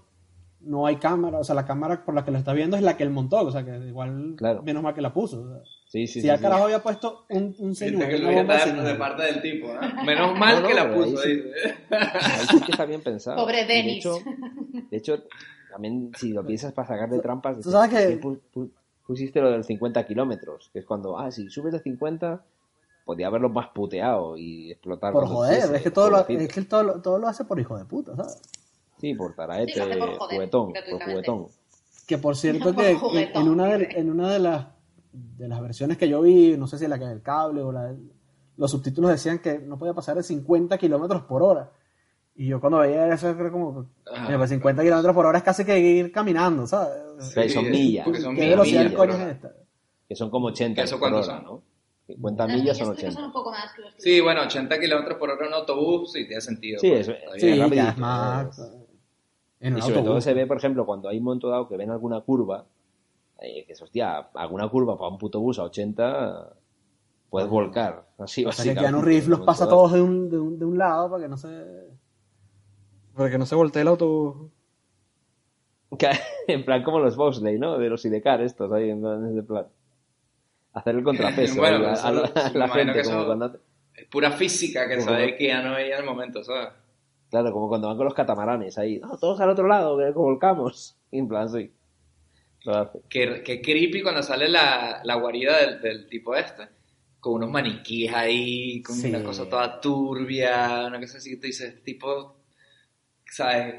no hay cámara. O sea, la cámara por la que lo está viendo es la que él montó. O sea, que igual Claro. menos mal que la puso. o sea. Sí, sí, si sí, al sí. carajo había puesto un, un que bomba de de parte del tipo, ¿eh? Menos mal No, no, que la ahí puso, sí. dice. Ahí sí que está bien pensado. Pobre Y de De hecho, también si lo piensas para sacarle trampas, Tú sabes que- "¿Por qué pu- pu- pusiste lo de los 50 kilómetros, que es cuando, ah, si subes de 50, podía haberlo más puteado y explotar. Por joder, es que todo lo, es que todo, lo- todo lo hace por hijo de puta, ¿sabes? Sí, por taraete, Sí, por joder, juguetón, por juguetón. Que por cierto que en, juguetón, en una de, en una de las de las versiones que yo vi, no sé si la que del cable o la los subtítulos decían que no podía pasar de 50 kilómetros por hora. Y yo cuando veía eso, era como, mira, pues 50 kilómetros por hora es casi que ir caminando, ¿sabes? Sí, son millas. son ¿Qué millas, velocidad millas, coño es esta? Que son como 80 ¿Eso por hora, son? ¿no? 50 Las millas son millas creo que 80. son un poco más que los Sí, bueno, 80 kilómetros por hora en autobús, sí, tiene sentido. Sí, pues, eso- Sí, es más... En Y sobre todo se ve, por ejemplo, cuando hay un momento dado que ven alguna curva, eh, que es, hostia, alguna curva para un puto bus a 80, puedes volcar. Así, O sea que Keanu Reeves en los un pasa dado. todos de un, de, un, de un lado para que no se... Para que no se voltee el autobús. Que- En plan como los Bosley, ¿no? De los Sidecar estos ahí, en plan, ese plan. Hacer el contrapeso Bueno, ahí a, eso- a la, a gente, que como eso- cuando... Es pura física que sabe que ya no veía en el momento, ¿sabes? Claro, como cuando van con los catamaranes ahí, no, todos al otro lado, que volcamos. Y en plan, sí. Lo hace. Qué, qué creepy cuando sale la, la guarida del, del tipo este, con unos maniquíes ahí, con Sí. una cosa toda turbia, una cosa así que tú dices, tipo, ¿sabes?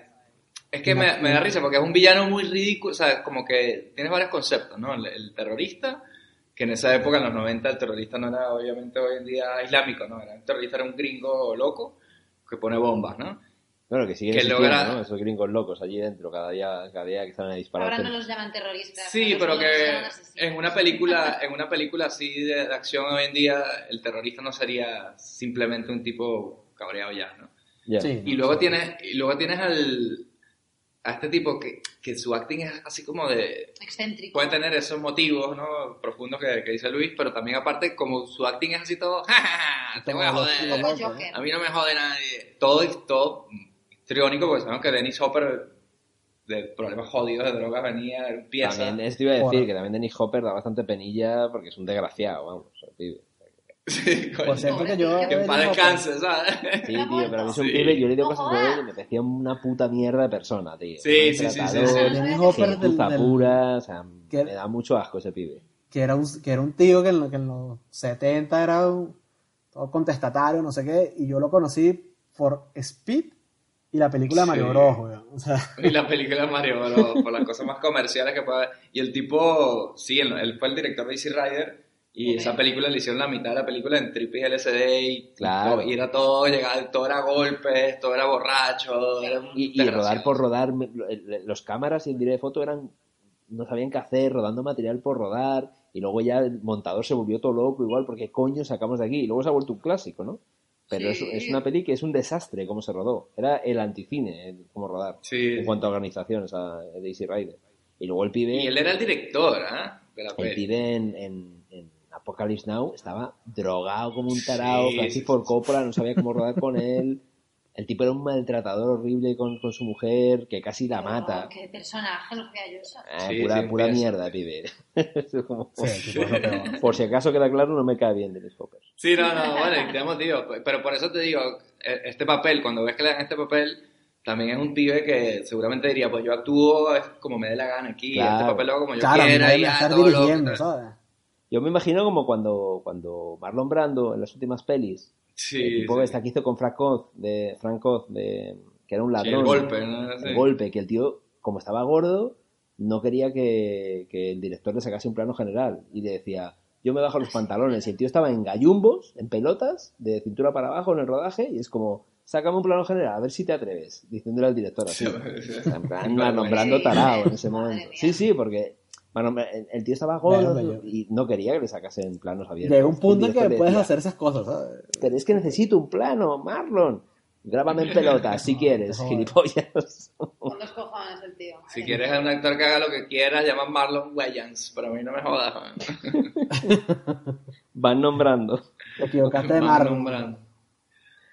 Es que me, me da risa porque es un villano muy ridículo, o sea, como que tienes varios conceptos, ¿no? El, el terrorista, que en esa época, en los 90, el terrorista no era obviamente hoy en día islámico, ¿no? Era, el terrorista era un gringo loco que pone bombas, ¿no? Bueno, que siguen Que logra- ¿no? Esos gringos locos allí dentro, cada día, cada día que están a disparar. Ahora no los llaman terroristas. Sí, pero que en una película, en una película así de, de acción hoy en día, el terrorista no sería simplemente un tipo cabreado ya, ¿no? Ya. Sí. Y luego tienes, y luego tienes al a este tipo que, que su acting es así como de Excéntrico. puede tener esos motivos ¿no? profundos que, que dice Luis, pero también aparte como su acting es así todo "Ja, ja, ja, te voy a joder, Joker. a mí no me jode nadie. Todo, todo histriónico, porque sabemos que Dennis Hopper de problemas jodidos de drogas venía, pieza. También, esto iba a decir que también Dennis Hopper da bastante penilla porque es un desgraciado, vamos. el pibe. Sí, coño. Por cierto que yo... que en paz descanse, ¿sabes? Sí, tío, pero a mí es un Sí. pibe, yo le digo cosas de él y me parecía una puta mierda de persona, tío. Sí, sí, sí, sí, sí. Gentuza pura, o sea, que- me da mucho asco ese pibe. que era un, que era un tío que en, lo- que en los 70 era un- todo contestatario, no sé qué, y yo lo conocí por Speed y la película de Mario Sí. Bros. weón. O sea, Y la película de Mario Bros. por las cosas más comerciales que puede haber. Y el tipo, sí, él, él fue el director de Easy Rider. Y esa película le hicieron la mitad de la película en triple LCD y, Claro. y era todo, llegaba, todo era golpes, todo era borracho. Era Y, y rodar por rodar, los cámaras y el directo de foto eran, no sabían qué hacer, rodando material por rodar, y luego ya el montador se volvió todo loco igual, porque coño sacamos de aquí, y luego se ha vuelto un clásico, ¿no? Pero Sí. es, es una peli que es un desastre cómo se rodó, era el anticine, el cómo rodar, Sí. en cuanto a organización, o sea, de Easy Rider. Y luego el pibe, Y él era el director, ¿ah? El pibe en Apocalypse Now estaba drogado como un tarao, Sí, Francis sí, Ford sí, Coppola no sabía cómo rodar con él. El tipo era un maltratador horrible con, con su mujer, que casi la mata. Oh, qué personaje, los. Eh, Sí, pura sí, pura mierda, pibe. Como-. Por si acaso queda claro, no me cae bien Dennis Hopper. Sí, no, no, bueno, te hemos dicho, pero por eso te digo, e- este papel, cuando ves que le dan este papel, también es un pibe que seguramente diría, pues yo actúo es como me dé la gana aquí, Claro. este papel lo hago como yo Claro, quiera, ya, estar dirigiendo. ¿sabes? Yo me imagino como cuando, cuando Marlon Brando en las últimas pelis, Sí, el tipo sí. esta que hizo con Frank Oz, de, Frank Oz, de, que era un Sí, ladrón. el golpe, ¿no? Sí. El golpe, que el tío, como estaba gordo, no quería que, que el director le sacase un plano general. Y le decía, yo me bajo los pantalones. Y el tío estaba en gallumbos, en pelotas, de cintura para abajo en el rodaje, y es como, sácame un plano general, a ver si te atreves, diciéndole al director así. En plan, nombrando Sí. tarao en ese momento. Sí, sí, porque bueno, el, el tío estaba gordo y no quería que le sacasen planos abiertos. Llega un punto en que puedes decía, hacer esas cosas, ¿sabes? Pero es que necesito un plano, Marlon. Grábame en pelota, si quieres, gilipollas. Con dos cojones el tío. Si quieres a un actor que haga lo que quiera, llama a Marlon Wayans, pero a mí no me jodas. man. Van nombrando. Te equivocaste de Van Marlon. nombrando.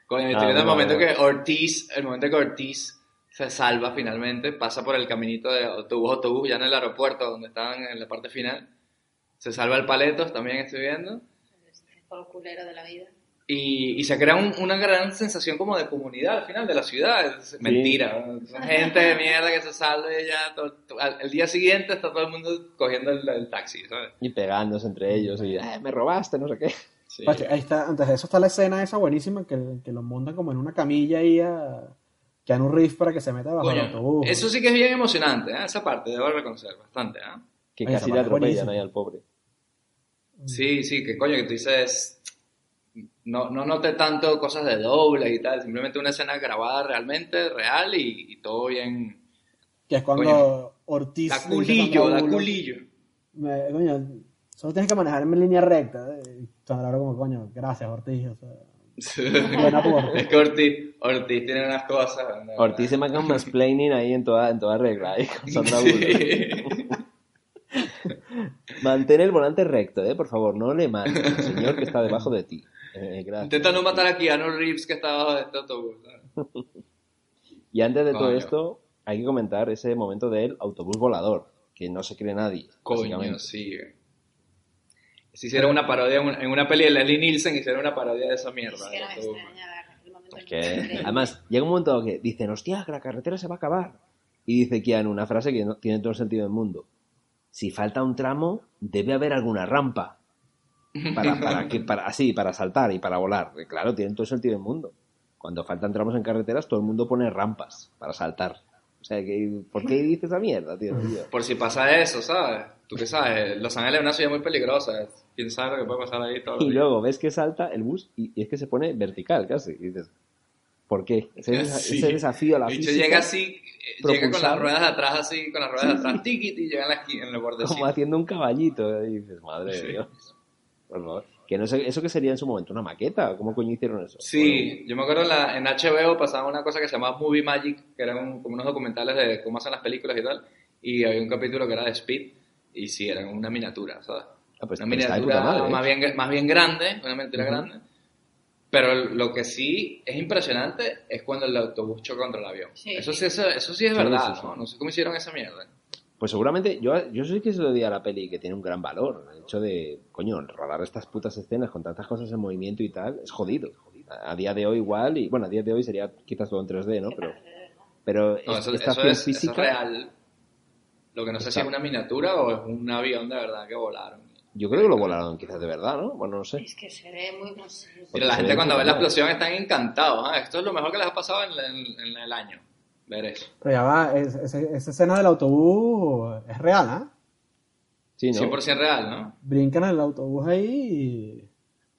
Coño, Ah, estoy viendo el momento que Ortiz, el momento que Ortiz se salva finalmente, pasa por el caminito de autobús, autobús, ya en el aeropuerto donde estaban en la parte final. Se salva el Paletos, también estoy viendo. Este por culero de la vida. Y, y se crea un- una gran sensación como de comunidad al final de la ciudad. Es mentira. Son gente de mierda que se salva y ya. todo- todo- al- el día siguiente está todo el mundo cogiendo el, el taxi, ¿sabes? Y pegándose entre ellos. Y, "Eh, me robaste, no sé qué. Sí. Pache, ahí está, antes de eso está la escena esa buenísima que, que lo montan como en una camilla ahí a Keanu Reeves para que se meta bajo el autobús. eso sí que es bien emocionante, ¿eh? esa parte, debo reconocer, bastante. ¿eh? Que Oye, casi le atropellan ahí al pobre. Sí, sí, que coño, que tú dices, no, no noté tanto cosas de doble y tal, simplemente una escena grabada realmente, real y, y todo bien. Que es cuando Coño. Ortiz. Da culillo, da culillo. me- coño, solo tienes que manejarme en línea recta. eh, Y Sandra ahora como, coño, gracias Ortiz. O sea, buena por Ortiz. es que Ortiz, Ortiz tiene unas cosas. ¿no? Ortiz se marca un mansplaining ahí en toda, en toda regla. Ahí. Sí. Mantén el volante recto, ¿eh? Por favor, no le mandes al señor que está debajo de ti. Eh, gracias. Intenta no matar a Keanu Reeves que está bajo de este autobús. Y antes de todo esto, hay que comentar ese momento del autobús volador, que no se cree nadie. Coño, sí. güey. Si hicieron una parodia en una- en una peli de Leslie Nielsen, hicieron una parodia de esa mierda. Es que Es además, llega un momento que dicen, hostia, que la carretera se va a acabar. Y dice Keanu una frase que no, tiene todo el sentido del mundo. Si falta un tramo, debe haber alguna rampa. Para, para que, para, así, para saltar y para volar. Y claro, tiene todo el sentido del mundo. Cuando faltan tramos en carreteras, todo el mundo pone rampas para saltar. O sea, que, ¿por qué dice esa mierda, tío? tío? Por si pasa eso, ¿sabes? Tú qué sabes, Los Ángeles es una ciudad muy peligrosa. ¿Quién sabe lo que puede pasar ahí todo Y luego ves que salta el bus y, y es que se pone vertical casi. Y dices, ¿por qué? Ese, desa- Sí. ese desafío a la El bicho física, llega así, eh, llega con las ruedas de atrás así, con las ruedas de atrás, tiqui, y llega en, la, en el bordecito. como haciendo un caballito. Y dices, madre de Sí. Dios. Por favor. Que no sé, ¿Eso que sería en su momento? ¿Una maqueta? ¿Cómo coño hicieron eso? Sí, yo me acuerdo en, la- en HBO pasaba una cosa que se llamaba Movie Magic, que eran un- como unos documentales de cómo hacen las películas y tal, y había un capítulo que era de Speed, y sí, eran una miniatura, ¿sabes? Ah, pues, una miniatura madre, ¿eh? más, bien, más bien grande, una miniatura Ujú. grande, pero lo que sí es impresionante es cuando el autobús choca contra el avión. Sí. Eso, sí, eso, eso sí es Sí, verdad, sí, sí. ¿no? No sé cómo hicieron esa mierda. Pues seguramente, yo, yo sí que se lo di a la peli que tiene un gran valor. El hecho de, coño, rodar estas putas escenas con tantas cosas en movimiento y tal, es jodido. A, a día de hoy igual, y bueno, a día de hoy sería quizás todo en 3D, ¿no? Pero, pero No, es- eso, esta eso acción es, eso es física, real. Lo que no sé si es una miniatura o es un avión de verdad que volaron. yo creo que lo volaron quizás de verdad, ¿no? Bueno, no sé. Es que se ve muy... No sé. Mira, la gente cuando ve la explosión están encantados. ¿ah? Esto es lo mejor que les ha pasado en, en- en el año. Ver eso. Pero ya va, es- esa escena del autobús es real, ¿ah? Sí, ¿no? 100% real, ¿no? Brincan en el autobús ahí y...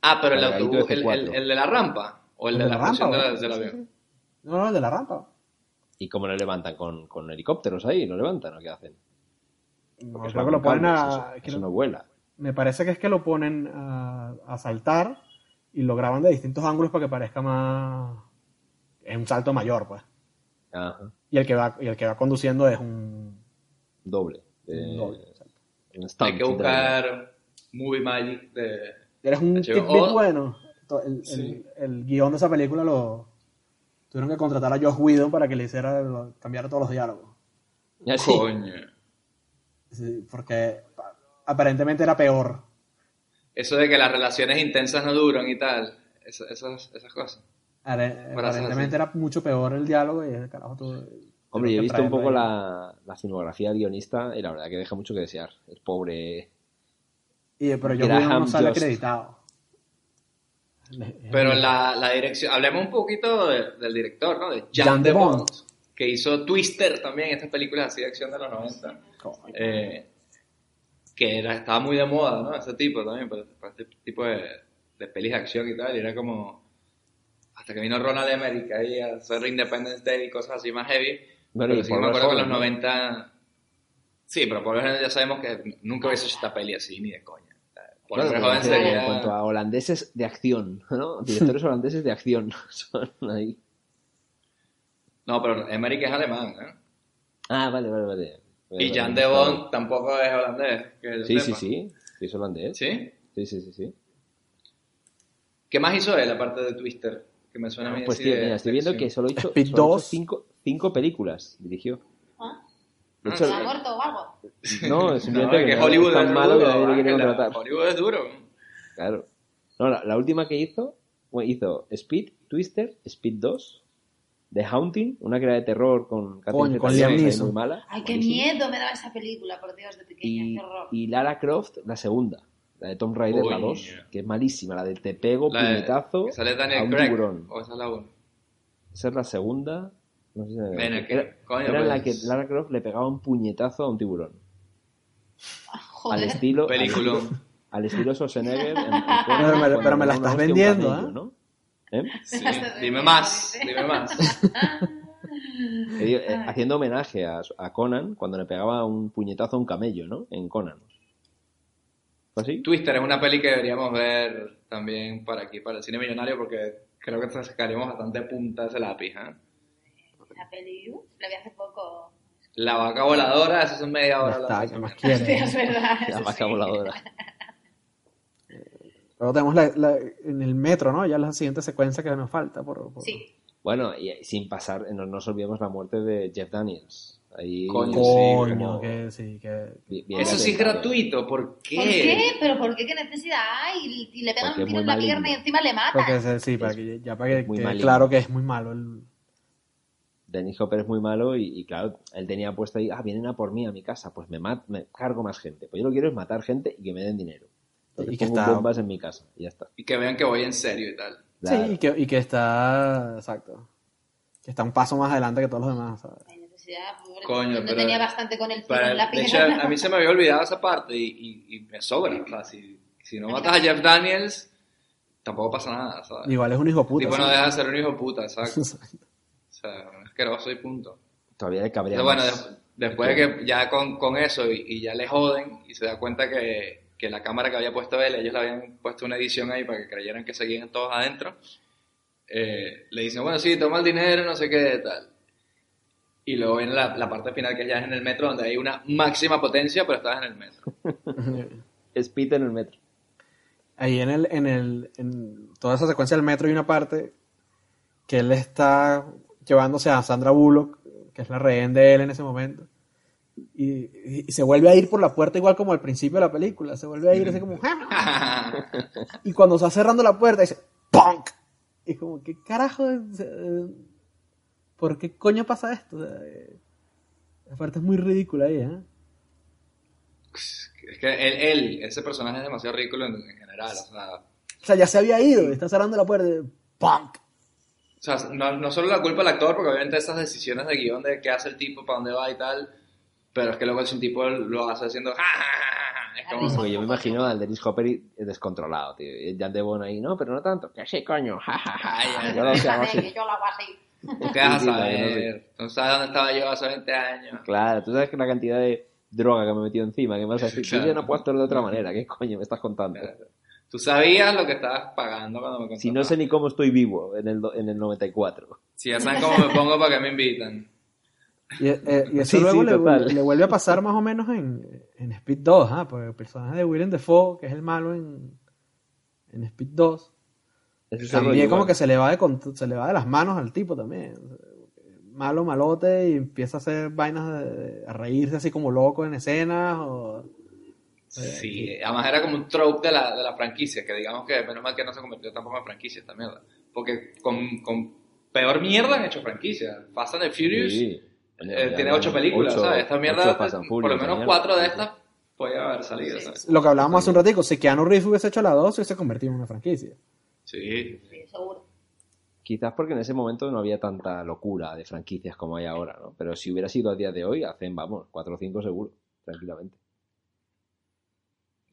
Ah, pero el autobús, el, C4. el- el de la rampa o el, de, la, explosión de la- ¿verdad? del Sí, avión. sí. No, no, el de la rampa. ¿Y cómo lo levantan? ¿Con, con helicópteros ahí? ¿Lo levantan o qué hacen? No, Porque creo va que lo con ponen cables, a... Eso, que eso no- no vuela. Me parece que es que lo ponen a, a saltar y lo graban de distintos ángulos para que parezca más... Es un salto mayor, pues. Ajá. Y el que va, y el que va conduciendo es un... Doble. un doble, exacto. un stunt, Hay que buscar Movie Magic de... Eres un tidbit bueno. El, Sí. el guion de esa película lo... Tuvieron que contratar a Josh Whedon para que le hiciera, lo- cambiara todos los diálogos. Ya sí. Coño. Sí, porque pa- aparentemente era peor. Eso de que las relaciones intensas no duran y tal. Eso- esas, esas cosas. Are- Aparentemente era mucho peor el diálogo y el carajo todo. Hombre, yo he visto un poco la, la filmografía del guionista y la verdad que deja mucho que desear. El pobre... Y, pero Whedon no sale acreditado. Pero la, la dirección... Hablemos un poquito de- del director, ¿no? De Jan, Jan de Bont, Bont. que hizo Twister también, estas películas así de acción de los 90. Eh, que era, estaba muy de moda, ¿no? Ese tipo también, para, para este tipo de, de pelis de acción y tal, y era como... Hasta que vino Ronald Emmerich ahí a hacer Independence Day y cosas así más heavy. Bueno, pero sí me acuerdo que en los Verhoeven, ¿no? 90... Sí, pero por lo general ya sabemos que nunca hubiese hecho esta peli así, ni de coña. Por Claro, joven sería... En cuanto a holandeses de acción, ¿no? Directores holandeses de acción son ahí. No, pero Emmerich es alemán, ¿eh? Ah, vale, vale, vale. Y Jan de Bond tampoco es holandés. que Sí, sí, sí. Sí, es holandés. ¿Sí? Sí, sí, sí, sí. ¿Qué más hizo él aparte de Twister? Que me suena a mí Pues tío, mira, estoy viendo que solo hizo, solo hizo 2. cinco, cinco películas, dirigió. ¿Ah? De Ah, hecho, ¿Se ha muerto o algo? no, No, simplemente es que que no- Hollywood es tan es malo duro, que nadie le quiere contratar. Hollywood es duro. Claro. No, la, la última que hizo, bueno, hizo Speed, Twister, Speed 2, The Haunting, una que era de terror con Coño, con Liam Neeson. muy mala. Ay, qué buenísima. miedo me daba esa película, por Dios, de pequeña, Y, qué horror. y Lara Croft, la segunda, la de Tom Raider, la Coño. 2, que es malísima, la de te pego, La puñetazo que sale a Daniel un Craig. tiburón. O esa es la uno. Esa es la segunda. No sé si era, Ven era, coño, era la que pues. Lara Croft le pegaba un puñetazo a un tiburón. Al Joder. estilo, al Peliculón. estilo, al estilo Schwarzenegger. en- en Pero me- cuando pero me la estás a vendiendo, ¿eh? ¿no? ¿Eh? Sí. Dime más, dime más. Eh, haciendo homenaje a, a Conan cuando le pegaba un puñetazo a un camello, ¿no? En Conan. ¿Fue así? Twister es una peli que deberíamos ver también para aquí, para el cine millonario, porque creo que te sacaríamos bastante punta de ese lápiz. ¿eh? Esa peli, la vi hace poco. La vaca voladora, eso son media hora. está, hablando ¿qué más Hostia, quieres? es verdad. La eso vaca sí. voladora. Luego tenemos la, la- en el metro, ¿no? Ya la siguiente secuencia que nos falta. Por, por- Sí. Bueno, y sin pasar, no nos olvidemos la muerte de Jeff Daniels. Ahí, Coño, Coño, como- que sí, que... bien Eso sí es gratuito, ¿por qué? ¿Por qué? ¿Pero por qué? ¿Qué necesidad hay? Y le pegan Porque un tiro en la maligno. pierna y encima le matan. Porque sí, para que, ya para que maligno. claro que es muy malo el... Dennis Hopper es muy malo y, y, claro, él tenía puesto ahí, ah, vienen a por mí a mi casa, pues me, mat- me cargo más gente. Pues yo lo que quiero es matar gente y que me den dinero. Entonces Y que pongo está- bombas en mi casa y ya está. Y que vean que voy en serio y tal. Claro. Sí, y que, y que está... Exacto. Que está un paso más adelante que todos los demás, ¿sabes? Hay necesidad. pobre, Coño, no pero- tenía bastante con el en la de hecho, a mí se me había olvidado esa parte y, y- y me sobra. O sea, si, si no matas a Jeff Daniels, tampoco pasa nada, ¿sabes? Igual es un hijo puta. tipo no ¿sí? deja de ser un hijo puta, exacto. O sea, es asqueroso y punto. Todavía le cabría Entonces, bueno, más. de- después de que ya con, con eso y, y ya le joden y se da cuenta que, que la cámara que había puesto él, ellos le habían puesto una edición ahí para que creyeran que seguían todos adentro, eh, le dicen, bueno, sí, toma el dinero, no sé qué, tal. Y luego viene la, la parte final que ya es en el metro, donde hay una máxima potencia, pero estás en el metro. Speed en el metro. Ahí en el, en el, en toda esa secuencia del metro hay una parte que él está llevándose a Sandra Bullock, que es la rehén de él en ese momento. Y, se vuelve a ir por la puerta igual como al principio de la película. Se vuelve a ir así como... Y cuando está cerrando la puerta dice ¡Punk! Y como, ¿qué carajo? es? ¿Por qué coño pasa esto? O sea, eh, La parte es muy ridícula ahí, ¿eh? Es que él, él, ese personaje es demasiado ridículo en, en general, o sea... O sea, ya se había ido, está cerrando la puerta. y, ¡Punk! O sea, no, no solo la culpa del actor, porque obviamente esas decisiones de guion de qué hace el tipo, para dónde va y tal, pero es que luego si un tipo lo hace haciendo... "Ja, ja, ja, ja", Es como... Porque yo me imagino al Dennis Hopper y- descontrolado, tío. Y el Jan Devon ahí, no, pero no tanto. Que sí, coño. Ja, ja, ja. Yo lo Déjame, así. yo lo hago así. ¿Tú qué vas a saber? Tú sabes dónde estaba yo hace 20 años. Claro, tú sabes que la cantidad de droga que me he metido encima, que me vas a decir, Claro. yo no puedo hacerlo de otra manera. ¿Qué coño me estás contando? Tú sabías lo que estabas pagando cuando me contrataste. Si no sé ni cómo estoy vivo en el, en el 94. Si ya saben cómo me pongo para que me invitan. Y, eh, y eso Sí, luego sí, le, le vuelve a pasar más o menos en, en Speed 2, ¿ah? porque el personaje de Willem Dafoe, que es el malo en, en Speed 2, Eso es también como igual. que se le, va de, se le va de las manos al tipo también. Malo, malote, y empieza a hacer vainas de, de- a reírse así como loco en escenas. O, Sí, además era como un trope de la, de la franquicia, que digamos que menos mal que no se convirtió tampoco en franquicia esta mierda. Porque con, con peor mierda han hecho franquicia. Fast and the Furious Sí. Eh, tiene ocho películas, Ocho- ¿sabes? Esta ocho mierda, Fast and por lo menos cuatro de estas podía haber salido, ¿sabes? lo que hablábamos hace un ratico, si Keanu Reeves hubiese hecho la 2, se hubiese convertido en una franquicia. Sí. Sí, seguro. Quizás porque en ese momento no había tanta locura de franquicias como hay ahora, ¿no? Pero si hubiera sido a día de hoy, hacen, vamos, cuatro o cinco seguro, tranquilamente.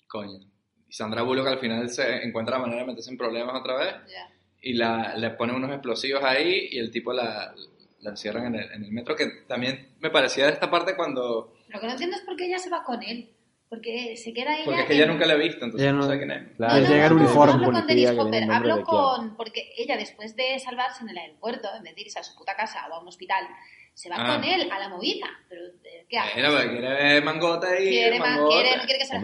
Coño. Y Sandra Bullock al final se encuentra la manera de meterse en problemas otra vez Ya. y la, le ponen unos explosivos ahí y el tipo la, la encierran en el, en el metro, que también me parecía de esta parte cuando... Lo que no entiendo es por qué ella se va con él. Porque se queda ella... Porque es que en- ella nunca la he visto, entonces no no- sé quién es. Claro, Le No, no, llega el no, no, uniforme. No hablo con Dennis Hopper, hablo con... Porque ella, después de salvarse en el aeropuerto, en vez de irse a su puta casa o a un hospital, se va Ah. con él a la movida. Pero, eh, ¿qué hace? Bueno, pero quiere ver mangote ahí. ¿Quiere, man- mangote. quiere, no quiere que se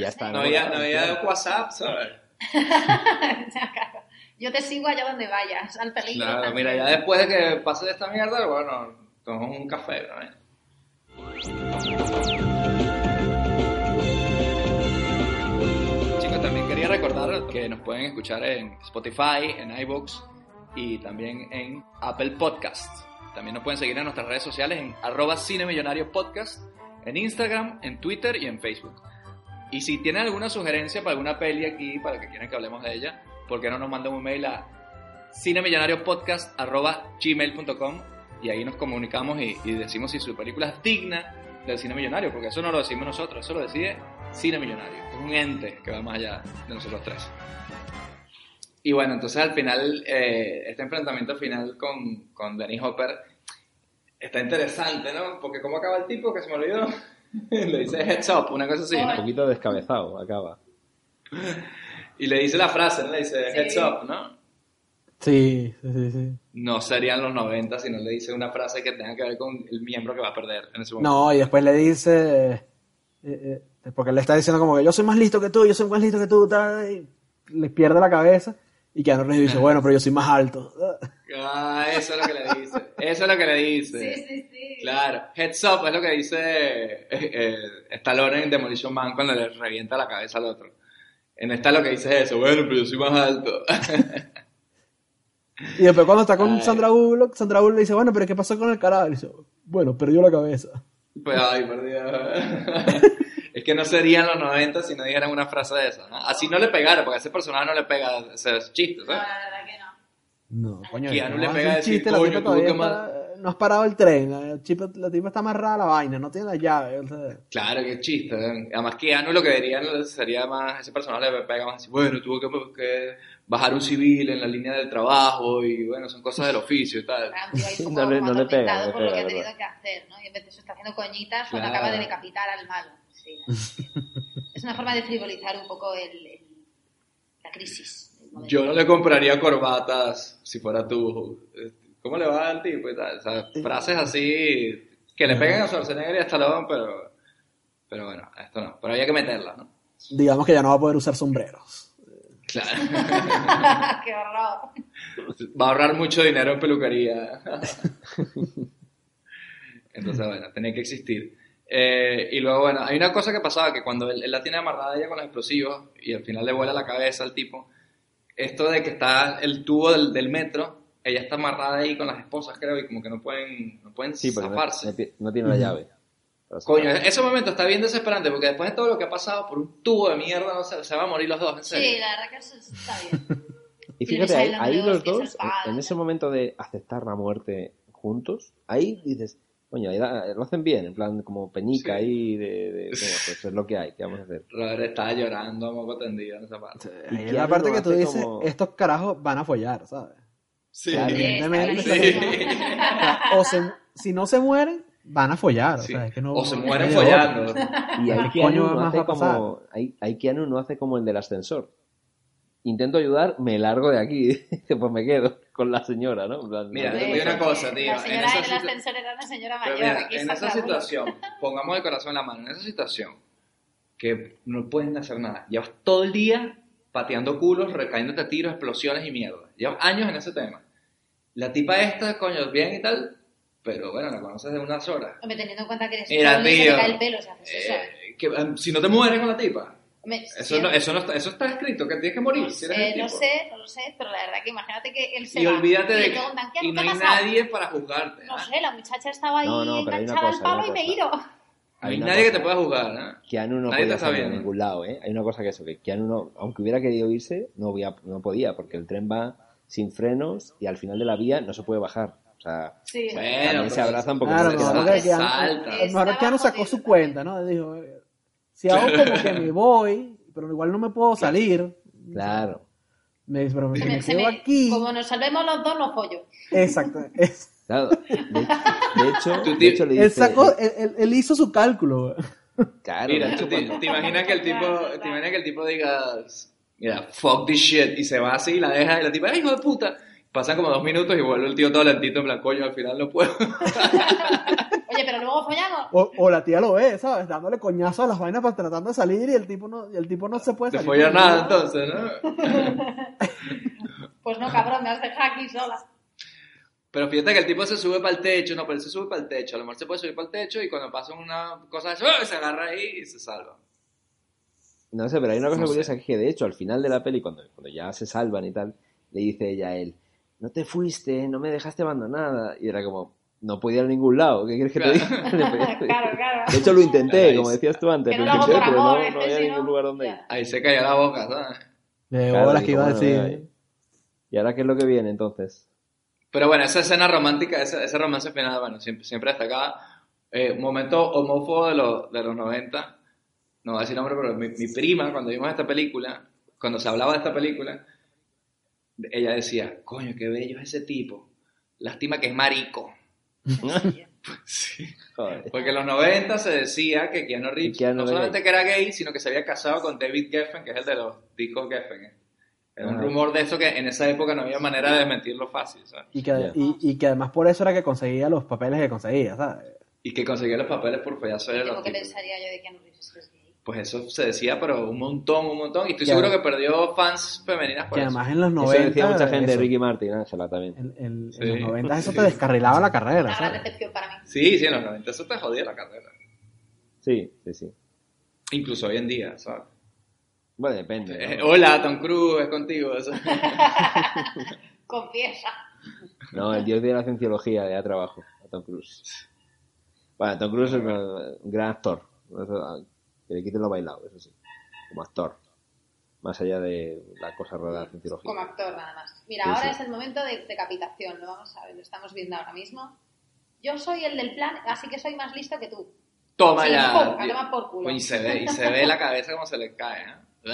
Y está, No ¿no? había, no había WhatsApp, ¿sabes? Yo te sigo allá donde vayas, al peligro. Claro, también. mira, ya después de que pase de esta mierda, bueno, tomamos un café, ¿no? Chicos, también quería recordar que nos pueden escuchar en Spotify, en iVoox y también en Apple Podcasts. También nos pueden seguir en nuestras redes sociales en arroba cinemillonario podcast, en Instagram, en Twitter y en Facebook. Y si tienen alguna sugerencia para alguna peli aquí, para que quieran que hablemos de ella, ¿por qué no nos mandan un mail a cinemillonariopodcast.gmail.com y ahí nos comunicamos y, y decimos si su película es digna del cine millonario, porque eso no lo decimos nosotros, eso lo decide Cine Millonario, es un ente que va más allá de nosotros tres. Y bueno, entonces al final, eh, este enfrentamiento final con, con Dennis Hopper está interesante, ¿no? Porque ¿cómo acaba el tipo? Que se me olvidó. le dice heads up, una cosa así, Un poquito descabezado, acaba. Y le dice la frase, ¿no? Le dice Sí. heads up, ¿no? Sí, sí, sí, sí. no serían los 90 si no le dice una frase que tenga que ver con el miembro que va a perder en ese momento. No, y después le dice, eh, eh, porque le está diciendo como que yo soy más listo que tú, yo soy más listo que tú, tal, y le pierde la cabeza. Y Keanu Reeves dice, bueno, pero yo soy más alto. Ah, eso es lo que le dice. Eso es lo que le dice. Sí, sí, sí. Claro. Heads up es lo que dice eh, eh, Stallone en Demolition Man cuando le revienta la cabeza al otro. En esta lo que dice es eso, bueno, pero yo soy más alto. Y después cuando está con Ay. Sandra Bullock, Sandra Bullock le dice, bueno, pero ¿qué pasó con el carajo? Y dice, bueno, perdió la cabeza. pues, ay, por Dios. Es que no serían los 90 si no dijeran una frase de esa. ¿no? Así no le pegara, porque a ese personaje no le pega ese chiste, No, ¿sabes? la verdad que no. No, coño, Keanu ¿cómo le pega decir, chiste? La coño, que está- no has parado el tren, el chico- la tipa está amarrada a la vaina, no tiene la llave. o sea, Claro, qué chiste. ¿eh? Además que Anu lo que dirían sería más, ese personaje le pega más así, bueno, tuvo que, que bajar un civil en la línea del trabajo y bueno, son cosas del oficio y tal. Como, No le- no le pega, no le por lo pega, que ha tenido que hacer, ¿no? Y en vez de eso está haciendo coñitas Claro. cuando acaba de decapitar al malo. Sí, es una forma de frivolizar un poco el, el- la crisis. Yo no le compraría corbatas si fuera tú. ¿Cómo le va al tipo y tal? O sea, frases así que le peguen a Schwarzenegger y a Stallone, pero, pero bueno, esto no. Pero había que meterla, ¿no? digamos que ya no va a poder usar sombreros. Claro. ¡Qué horror! Va a ahorrar mucho dinero en peluquería. Entonces, bueno, tenía que existir. Eh, y luego, bueno, hay una cosa que pasaba, que cuando él, él la tiene amarrada a ella con los explosivos y al final le vuela la cabeza al tipo, esto de que está el tubo del, del metro, ella está amarrada ahí con las esposas, creo, y como que no pueden, no pueden Sí, porque no, zafarse. no tiene la llave. Coño, ese momento está bien desesperante porque después de todo lo que ha pasado por un tubo de mierda, no sé, se van a morir los dos, en serio. Sí, la verdad que eso está bien. Y fíjate, ahí, los dos, en, en ese momento de aceptar la muerte juntos, ahí dices, coño, ahí da- lo hacen bien, en plan como peñica Sí. ahí de, de- bueno, pues es lo que hay, ¿qué vamos a hacer? Robert estaba llorando a moco tendido en esa parte. Y es la parte que tú dices, como- estos carajos van a follar, ¿sabes? Sí. Claro, Sí, evidentemente, Sí. O sea, o se- si no se mueren, van a follar. Sí. O, sea, es que no- O se no mueren otra. follando. Y ahí ¿Qué coño Keanu no hace como, ahí, ahí Keanu no hace como el del ascensor. Intento ayudar, me largo de aquí, pues me quedo con la señora, ¿no? En Mira, no- te digo una cosa, tío. La En señora esa del situ- ascensor era una señora mayor. mira, aquí en esa situación, pongamos el corazón en la mano, en esa situación, que no pueden hacer nada. Llevas todo el día pateando culos, recayéndote a tiros, explosiones y mierda. Llevas años en ese tema. La tipa esta, coño, bien y tal, pero bueno, la conoces de unas horas. Hombre, teniendo en cuenta que eres Mira, se tío, el pelo si haces eso. Eh, que, em, si no te mueres con la tipa. Hombre, Eso, sí, no, eso, no está, eso está escrito, que tienes que morir. no si eres sé, el no tipo. sé, no lo sé, pero la verdad que imagínate que él se Y va olvídate y de preguntan, ¿qué, y no ¿qué hay ha pasado? nadie para juzgarte. No ¿no? sé, la muchacha estaba ahí enganchada al palo y me giro. No hay Hay nadie que te pueda juzgar. ¿no? Keanu no Nadie podía está salir viendo. ningún lado, ¿eh? Hay una cosa que eso, que Keanu no, aunque hubiera querido irse, no, había- no podía, porque el tren va sin frenos y al final de la vía no se puede bajar. O sea, Sí. Bueno, también se abrazan porque Claro, no no, no, que a lo mejor Keanu sacó su cuenta, ¿no? Dijo, si hago como que me voy, pero igual no me puedo salir. Claro. Me dice, pero me, Se me quedo me- aquí. Como nos salvemos los dos, no pollo. Exacto. es- Claro. De, de hecho, de hecho le él, dice, sacó, él, él- él hizo su cálculo. Claro, Mira, te, te imaginas que el tipo, te imaginas que el tipo diga, mira, fuck this shit, y se va así, y la deja, y la tipa, ay, hijo de puta. Pasan como dos minutos y vuelve el tío todo lentito, en plan, coño, al final no puedo. Oye, pero luego follamos. O, o la tía lo ve, ¿sabes? Dándole coñazo a las vainas para tratando de salir y el tipo no, y el tipo no se puede Te salir. follar por nada, entonces, ¿no? Pues no, cabrón, me has dejado aquí sola. Pero fíjate que el tipo se sube para el techo, no, pero él se sube para el techo. A lo mejor se puede subir para el techo y cuando pasa una cosa de eso, ¡oh! se agarra ahí y se salva. No sé, pero hay una cosa No sé. curiosa que de hecho al final de la peli, cuando, cuando ya se salvan y tal, le dice ella a él, no te fuiste, no me dejaste abandonada. Y era como, no podía ir a ningún lado, ¿qué quieres que te diga? claro, claro. De hecho lo intenté, como decías tú antes, lo intenté, pero no, había ningún lugar donde ir. Ahí se cayó la boca, ¿sabes? De Claro, bolas que iba a decir. ¿Y ahora qué es lo que viene entonces? Pero bueno, esa escena romántica, ese, ese romance final, bueno, siempre, siempre destacada. Eh, momento homófobo de los, de los 90. No voy a decir nombre, pero mi, mi prima, cuando vimos esta película, cuando se hablaba de esta película, ella decía, coño, qué bello es ese tipo. Lástima que es marico. Sí. Joder. Porque en los 90 se decía que Keanu Reeves Keanu no era solamente que era gay, sino que se había casado con David Geffen, que es el de los discos Geffen. ¿eh? Era un rumor de eso que en esa época no había manera de desmentirlo fácil, ¿sabes? Y que, Ya. y, y que además por eso era que conseguía los papeles que conseguía, ¿sabes? Y que conseguía los papeles por que tipos. pensaría yo de Keanu Reeves. Pues eso se decía, pero un montón, un montón. Y estoy seguro que perdió fans femeninas por Que eso. además en los Eso 90. decía mucha gente, eso, Ricky Martin, Ángela también. En, en- Sí. en los 90 eso te descarrilaba la carrera, ¿sabes? decepción para mí. Sí, sí, en los 90 eso te jodía la carrera. Sí, sí, sí. Incluso hoy en día, ¿sabes? Bueno, depende. Eh, hola, Tom Cruise, es contigo. eso. Confiesa. No, el dios de la cienciología de trabajo, a Tom Cruise. Bueno, Tom Cruise es un gran actor. Que le quiten lo bailado, eso sí. Como actor. Más allá de la cosa rara de la cienciología. Como actor nada más. Mira, Sí, ahora sí. es el momento de decapitación, lo vamos a ver, lo estamos viendo ahora mismo. Yo soy el del plan, así que soy más listo que tú. Toma Sí, ya. por culo. Y se ve, y se ve la cabeza como se le cae, ¿eh?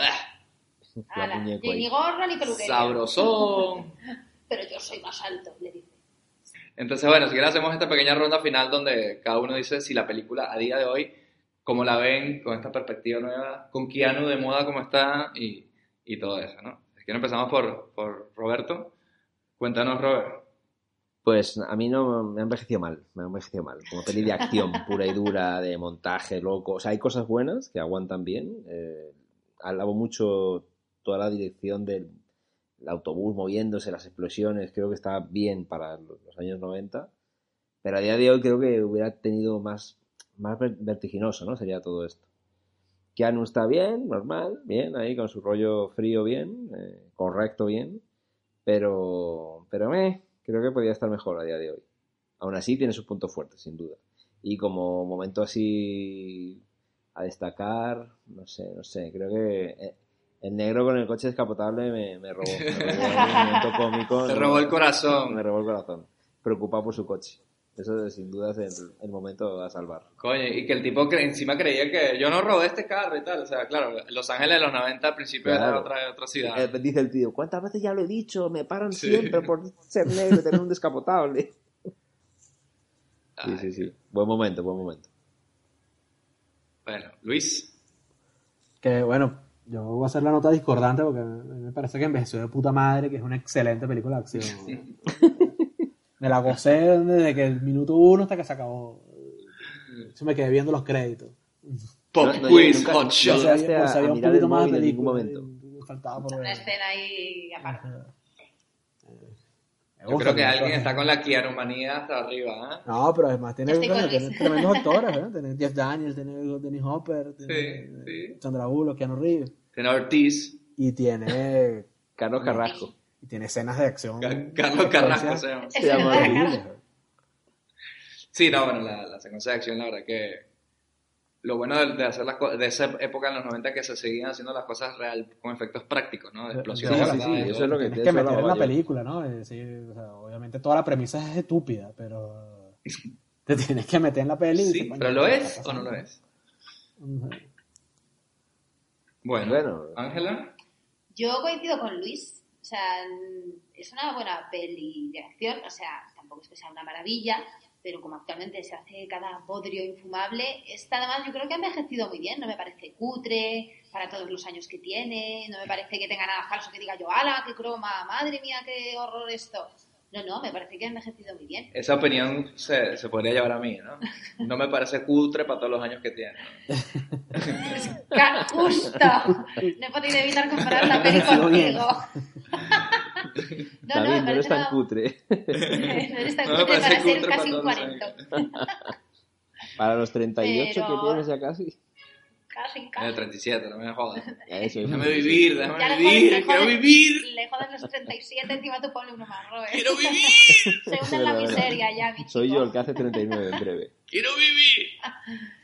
Ala, muñeco ni gorro ni peluquería. Sabrosón. Pero yo soy más alto, le dice. Entonces, bueno, si quieres hacemos esta pequeña ronda final donde cada uno dice si la película a día de hoy, cómo la ven con esta perspectiva nueva, con Keanu de moda como está y, y todo eso, ¿no? Si quieres empezamos por, por Roberto. Cuéntanos, Robert. Pues a mí no me ha envejecido mal, me ha envejecido mal. Como peli de acción pura y dura, de montaje loco. O sea, hay cosas buenas que aguantan bien. Eh, alabo mucho toda la dirección del el autobús moviéndose, las explosiones. Creo que está bien para los años 90. Pero a día de hoy creo que hubiera tenido más, más ver- vertiginoso, ¿no? Sería todo esto. Keanu está bien, normal, bien, ahí con su rollo frío bien, eh, correcto bien. Pero, pero me, creo que podría estar mejor a día de hoy. Aún así tiene sus puntos fuertes, sin duda. Y como momento así a destacar, no sé, no sé, creo que eh, el negro con el coche descapotable me, me robó. Me robó un momento cómico. ¿no? robó el corazón. Me robó el corazón. Preocupado por su coche. Eso sin duda es el, el momento a salvar. Coño, y que el tipo cre- encima creía que yo no robé este carro y tal. O sea, claro, Los Ángeles de los 90 al principio era otra, otra ciudad. Eh, dice el tío, ¿cuántas veces ya lo he dicho? Me paran Sí. siempre por ser negro y tener un descapotable. Sí, Ay, sí, sí. Buen momento, buen momento. Bueno, Luis. Que bueno, yo voy a hacer la nota discordante porque me me parece que envejeció de puta madre, que es una excelente película de acción. Me la gocé desde que el minuto uno hasta que se acabó. Yo me quedé viendo los créditos. Pop No, no, Quiz nunca- Hot no Shot. sé. llegaste a- pues, había a un poquito más de en ningún momento. Faltaba por Una escena ahí aparte. Yo creo que alguien está con la Keanu manía hasta arriba, ¿eh? No, pero además tiene, tremendos actores, ¿eh? Tiene Jeff Daniels, tiene Dennis Hopper, tiene Sí, sí. Sandra Bullock, Keanu Reeves. Tiene Ortiz, Y tiene, Carlos Carrasco. Y tiene escenas de acción. Ca- Carlos Carrasco se llama. Se llama. Sí, no, bueno, la, la secuencia de acción, la verdad que lo bueno de, de hacer las de esa época en los 90 que se seguían haciendo las cosas real con efectos prácticos, ¿no? De explosiones. sí, sí, eso es lo que- Tienes que meter en la película, ¿no? Es decir, o sea, obviamente toda la premisa es estúpida, pero te tienes que meter en la peli. y Sí, pero ¿lo ¿qué es o no lo es? Bueno. Ángela, Yo coincido con Luis. O sea, es una buena peli de acción. O sea, tampoco es que sea una maravilla, pero como actualmente se hace cada bodrio infumable, esta además yo creo que ha envejecido muy bien, no me parece cutre para todos los años que tiene, no me parece que tenga nada falso que diga yo, ala, qué croma, madre mía, qué horror esto. No, no, me parece que ha envejecido muy bien. Esa opinión se, se podría llevar a mí, ¿no? No me parece cutre para todos los años que tiene. Ca- Justo. No he podido evitar comparar la peli contigo. No, David, no, me no eres parece tan cutre. No eres tan No cutre para ser cutre casi un todos los 40. Para los 38 Pero- que tienes ya casi. Casi, En casi. el 37, no me jodas. Eso, Déjame vivir, Ya déjame le vivir, le quiero vivir, Le joden los 37, encima tú ponle uno más, Robert. quiero vivir, Se une en la miseria ya, mi Soy yo el que hace 39 en breve. quiero vivir.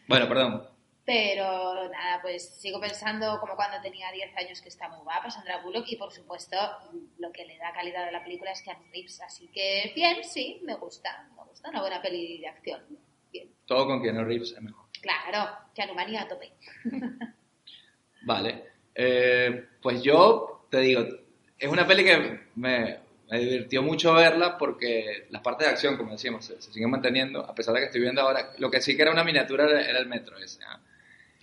Bueno, perdón. Pero nada, pues sigo pensando como cuando tenía 10 años que está muy guapa Sandra Bullock y por supuesto lo que le da calidad a la película es Keanu Reeves. Así que bien, sí, me gusta, me gusta una buena peli de acción. Bien, Todo con Keanu Reeves es mejor. Claro, Keanu Manía a tope. Vale. Eh, pues yo te digo, es una peli que me, me divirtió mucho verla porque las partes de acción, como decíamos, se, se siguen manteniendo, a pesar de que estoy viendo ahora. Lo que sí que era una miniatura era, era el metro ese. ¿ah?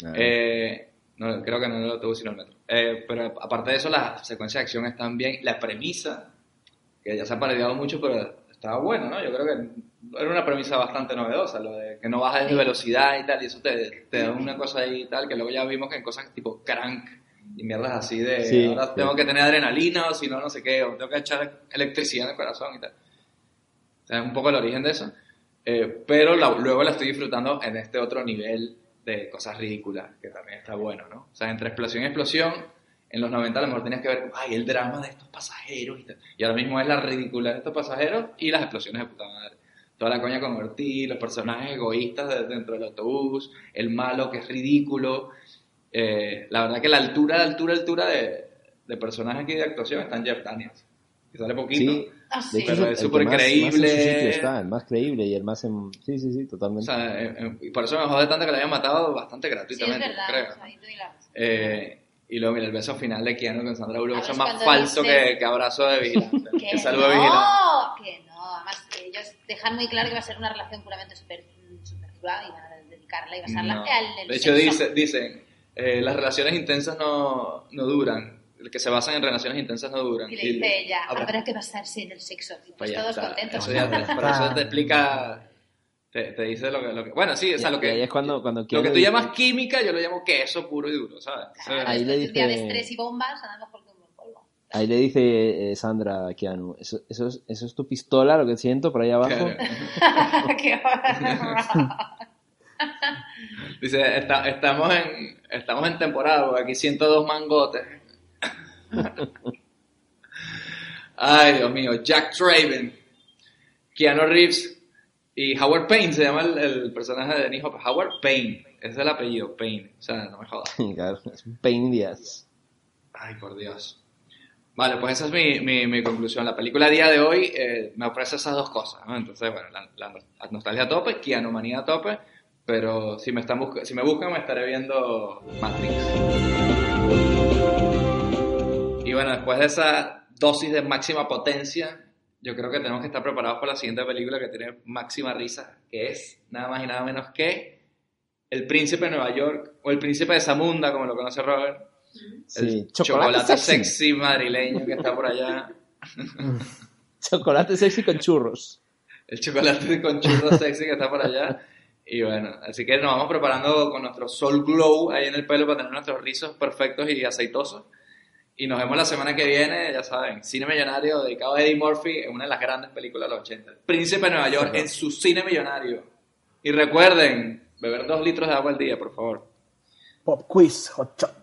Ah, Eh, no, creo que no el autobús sino el metro. Eh, pero aparte de eso, las secuencias de acción están bien. La premisa, que ya se ha parodiado mucho, pero estaba buena, ¿no? Yo creo que era una premisa bastante novedosa, lo de que no bajas de Sí. velocidad y tal, y eso te, te da una cosa ahí y tal, que luego ya vimos que en cosas tipo crank y mierdas así de Sí, ahora sí. tengo que tener adrenalina o si no, no sé qué, o tengo que echar electricidad en el corazón y tal. O sea, es un poco el origen de eso. Eh, pero la- luego la estoy disfrutando en este otro nivel de cosas ridículas, que también está bueno, ¿no? O sea, entre explosión y explosión, en los 90 a lo mejor tenías que ver, ay, el drama de estos pasajeros y tal. Y ahora mismo es la ridícula de estos pasajeros y las explosiones de puta madre. Toda la coña con Ortiz, los personajes egoístas de- dentro del autobús, el malo que es ridículo. Eh, la verdad que la altura, la altura, la altura de, de personajes aquí de actuación está en Jeff Daniels. Que sale poquito. Sí, Ah, de sí. hecho, Pero es súper más- más en su creíble. sitio está, el más creíble y el más en... Sí, sí, sí, O totalmente. sea, eh, eh, por eso me jode tanto que le hayan matado bastante Sí, es gratuitamente, verdad. creo. o sea, Eh, y luego, mira, el beso final de Keanu con Sandra Bullock, A eso ver, es más falso dice- que, que abrazo de vigilante. Que que saludo de vigilante. no, que no. Además, que ellos dejan muy claro que va a ser una relación puramente super, superflua y van a dedicarla y basarla No. en el De hecho, sexo. dice, dicen, eh, las relaciones intensas no, no duran. El que se basan en relaciones intensas no duran. Y le dice ella, habrá- habrá que basarse en el sexo. Y pues Pues todos está. contentos. Eso ya te, por eso te explica, te, te dice lo que, lo que... Bueno, sí, o sea, lo ahí que, es cuando, cuando lo que tú dice- llamas química, yo lo llamo queso puro y duro, ¿sabes? Claro, Ahí le después de un día de dice- estrés y bombas, nada mejor que un buen polvo. Ahí le dice eh, Sandra a Keanu, ¿eso, eso, es, ¿eso es tu pistola, lo que siento por ahí abajo? Qué. Dice, "Está- estamos, en, estamos en temporada, porque aquí 102 mangotes. Ay, Dios mío, Jack Traven, Keanu Reeves y Howard Payne, se llama el, el personaje de Dennis Hopper. Howard Payne, ese es el apellido, Payne. O sea, no me jodas. claro, es the ass. Ay, por Dios. Vale, pues esa es mi, mi, mi conclusión. La película a día de hoy eh, me ofrece esas dos cosas, ¿no? Entonces, bueno, la, la la nostalgia a tope, Keanu manía a tope, pero si me, están si me buscan me estaré viendo Matrix. Y bueno, después de esa dosis de máxima potencia, yo creo que tenemos que estar preparados para la siguiente película que tiene máxima risa, que es nada más y nada menos que El Príncipe de Nueva York, o El Príncipe de Zamunda, como lo conoce Robert. Sí, El chocolate chocolate, sexy. sexy. madrileño que está por allá. Chocolate sexy con churros. El chocolate con churros sexy que está por allá. Y bueno, así que nos vamos preparando con nuestro Soul Glow ahí en el pelo para tener nuestros rizos perfectos y aceitosos. Y nos vemos la semana que viene, ya saben, Cine Millonario dedicado a Eddie Murphy en una de las grandes películas de los 80. Príncipe de Nueva York en su cine millonario. Y recuerden, beber dos litros de agua al día, por favor. Pop quiz, hot shot.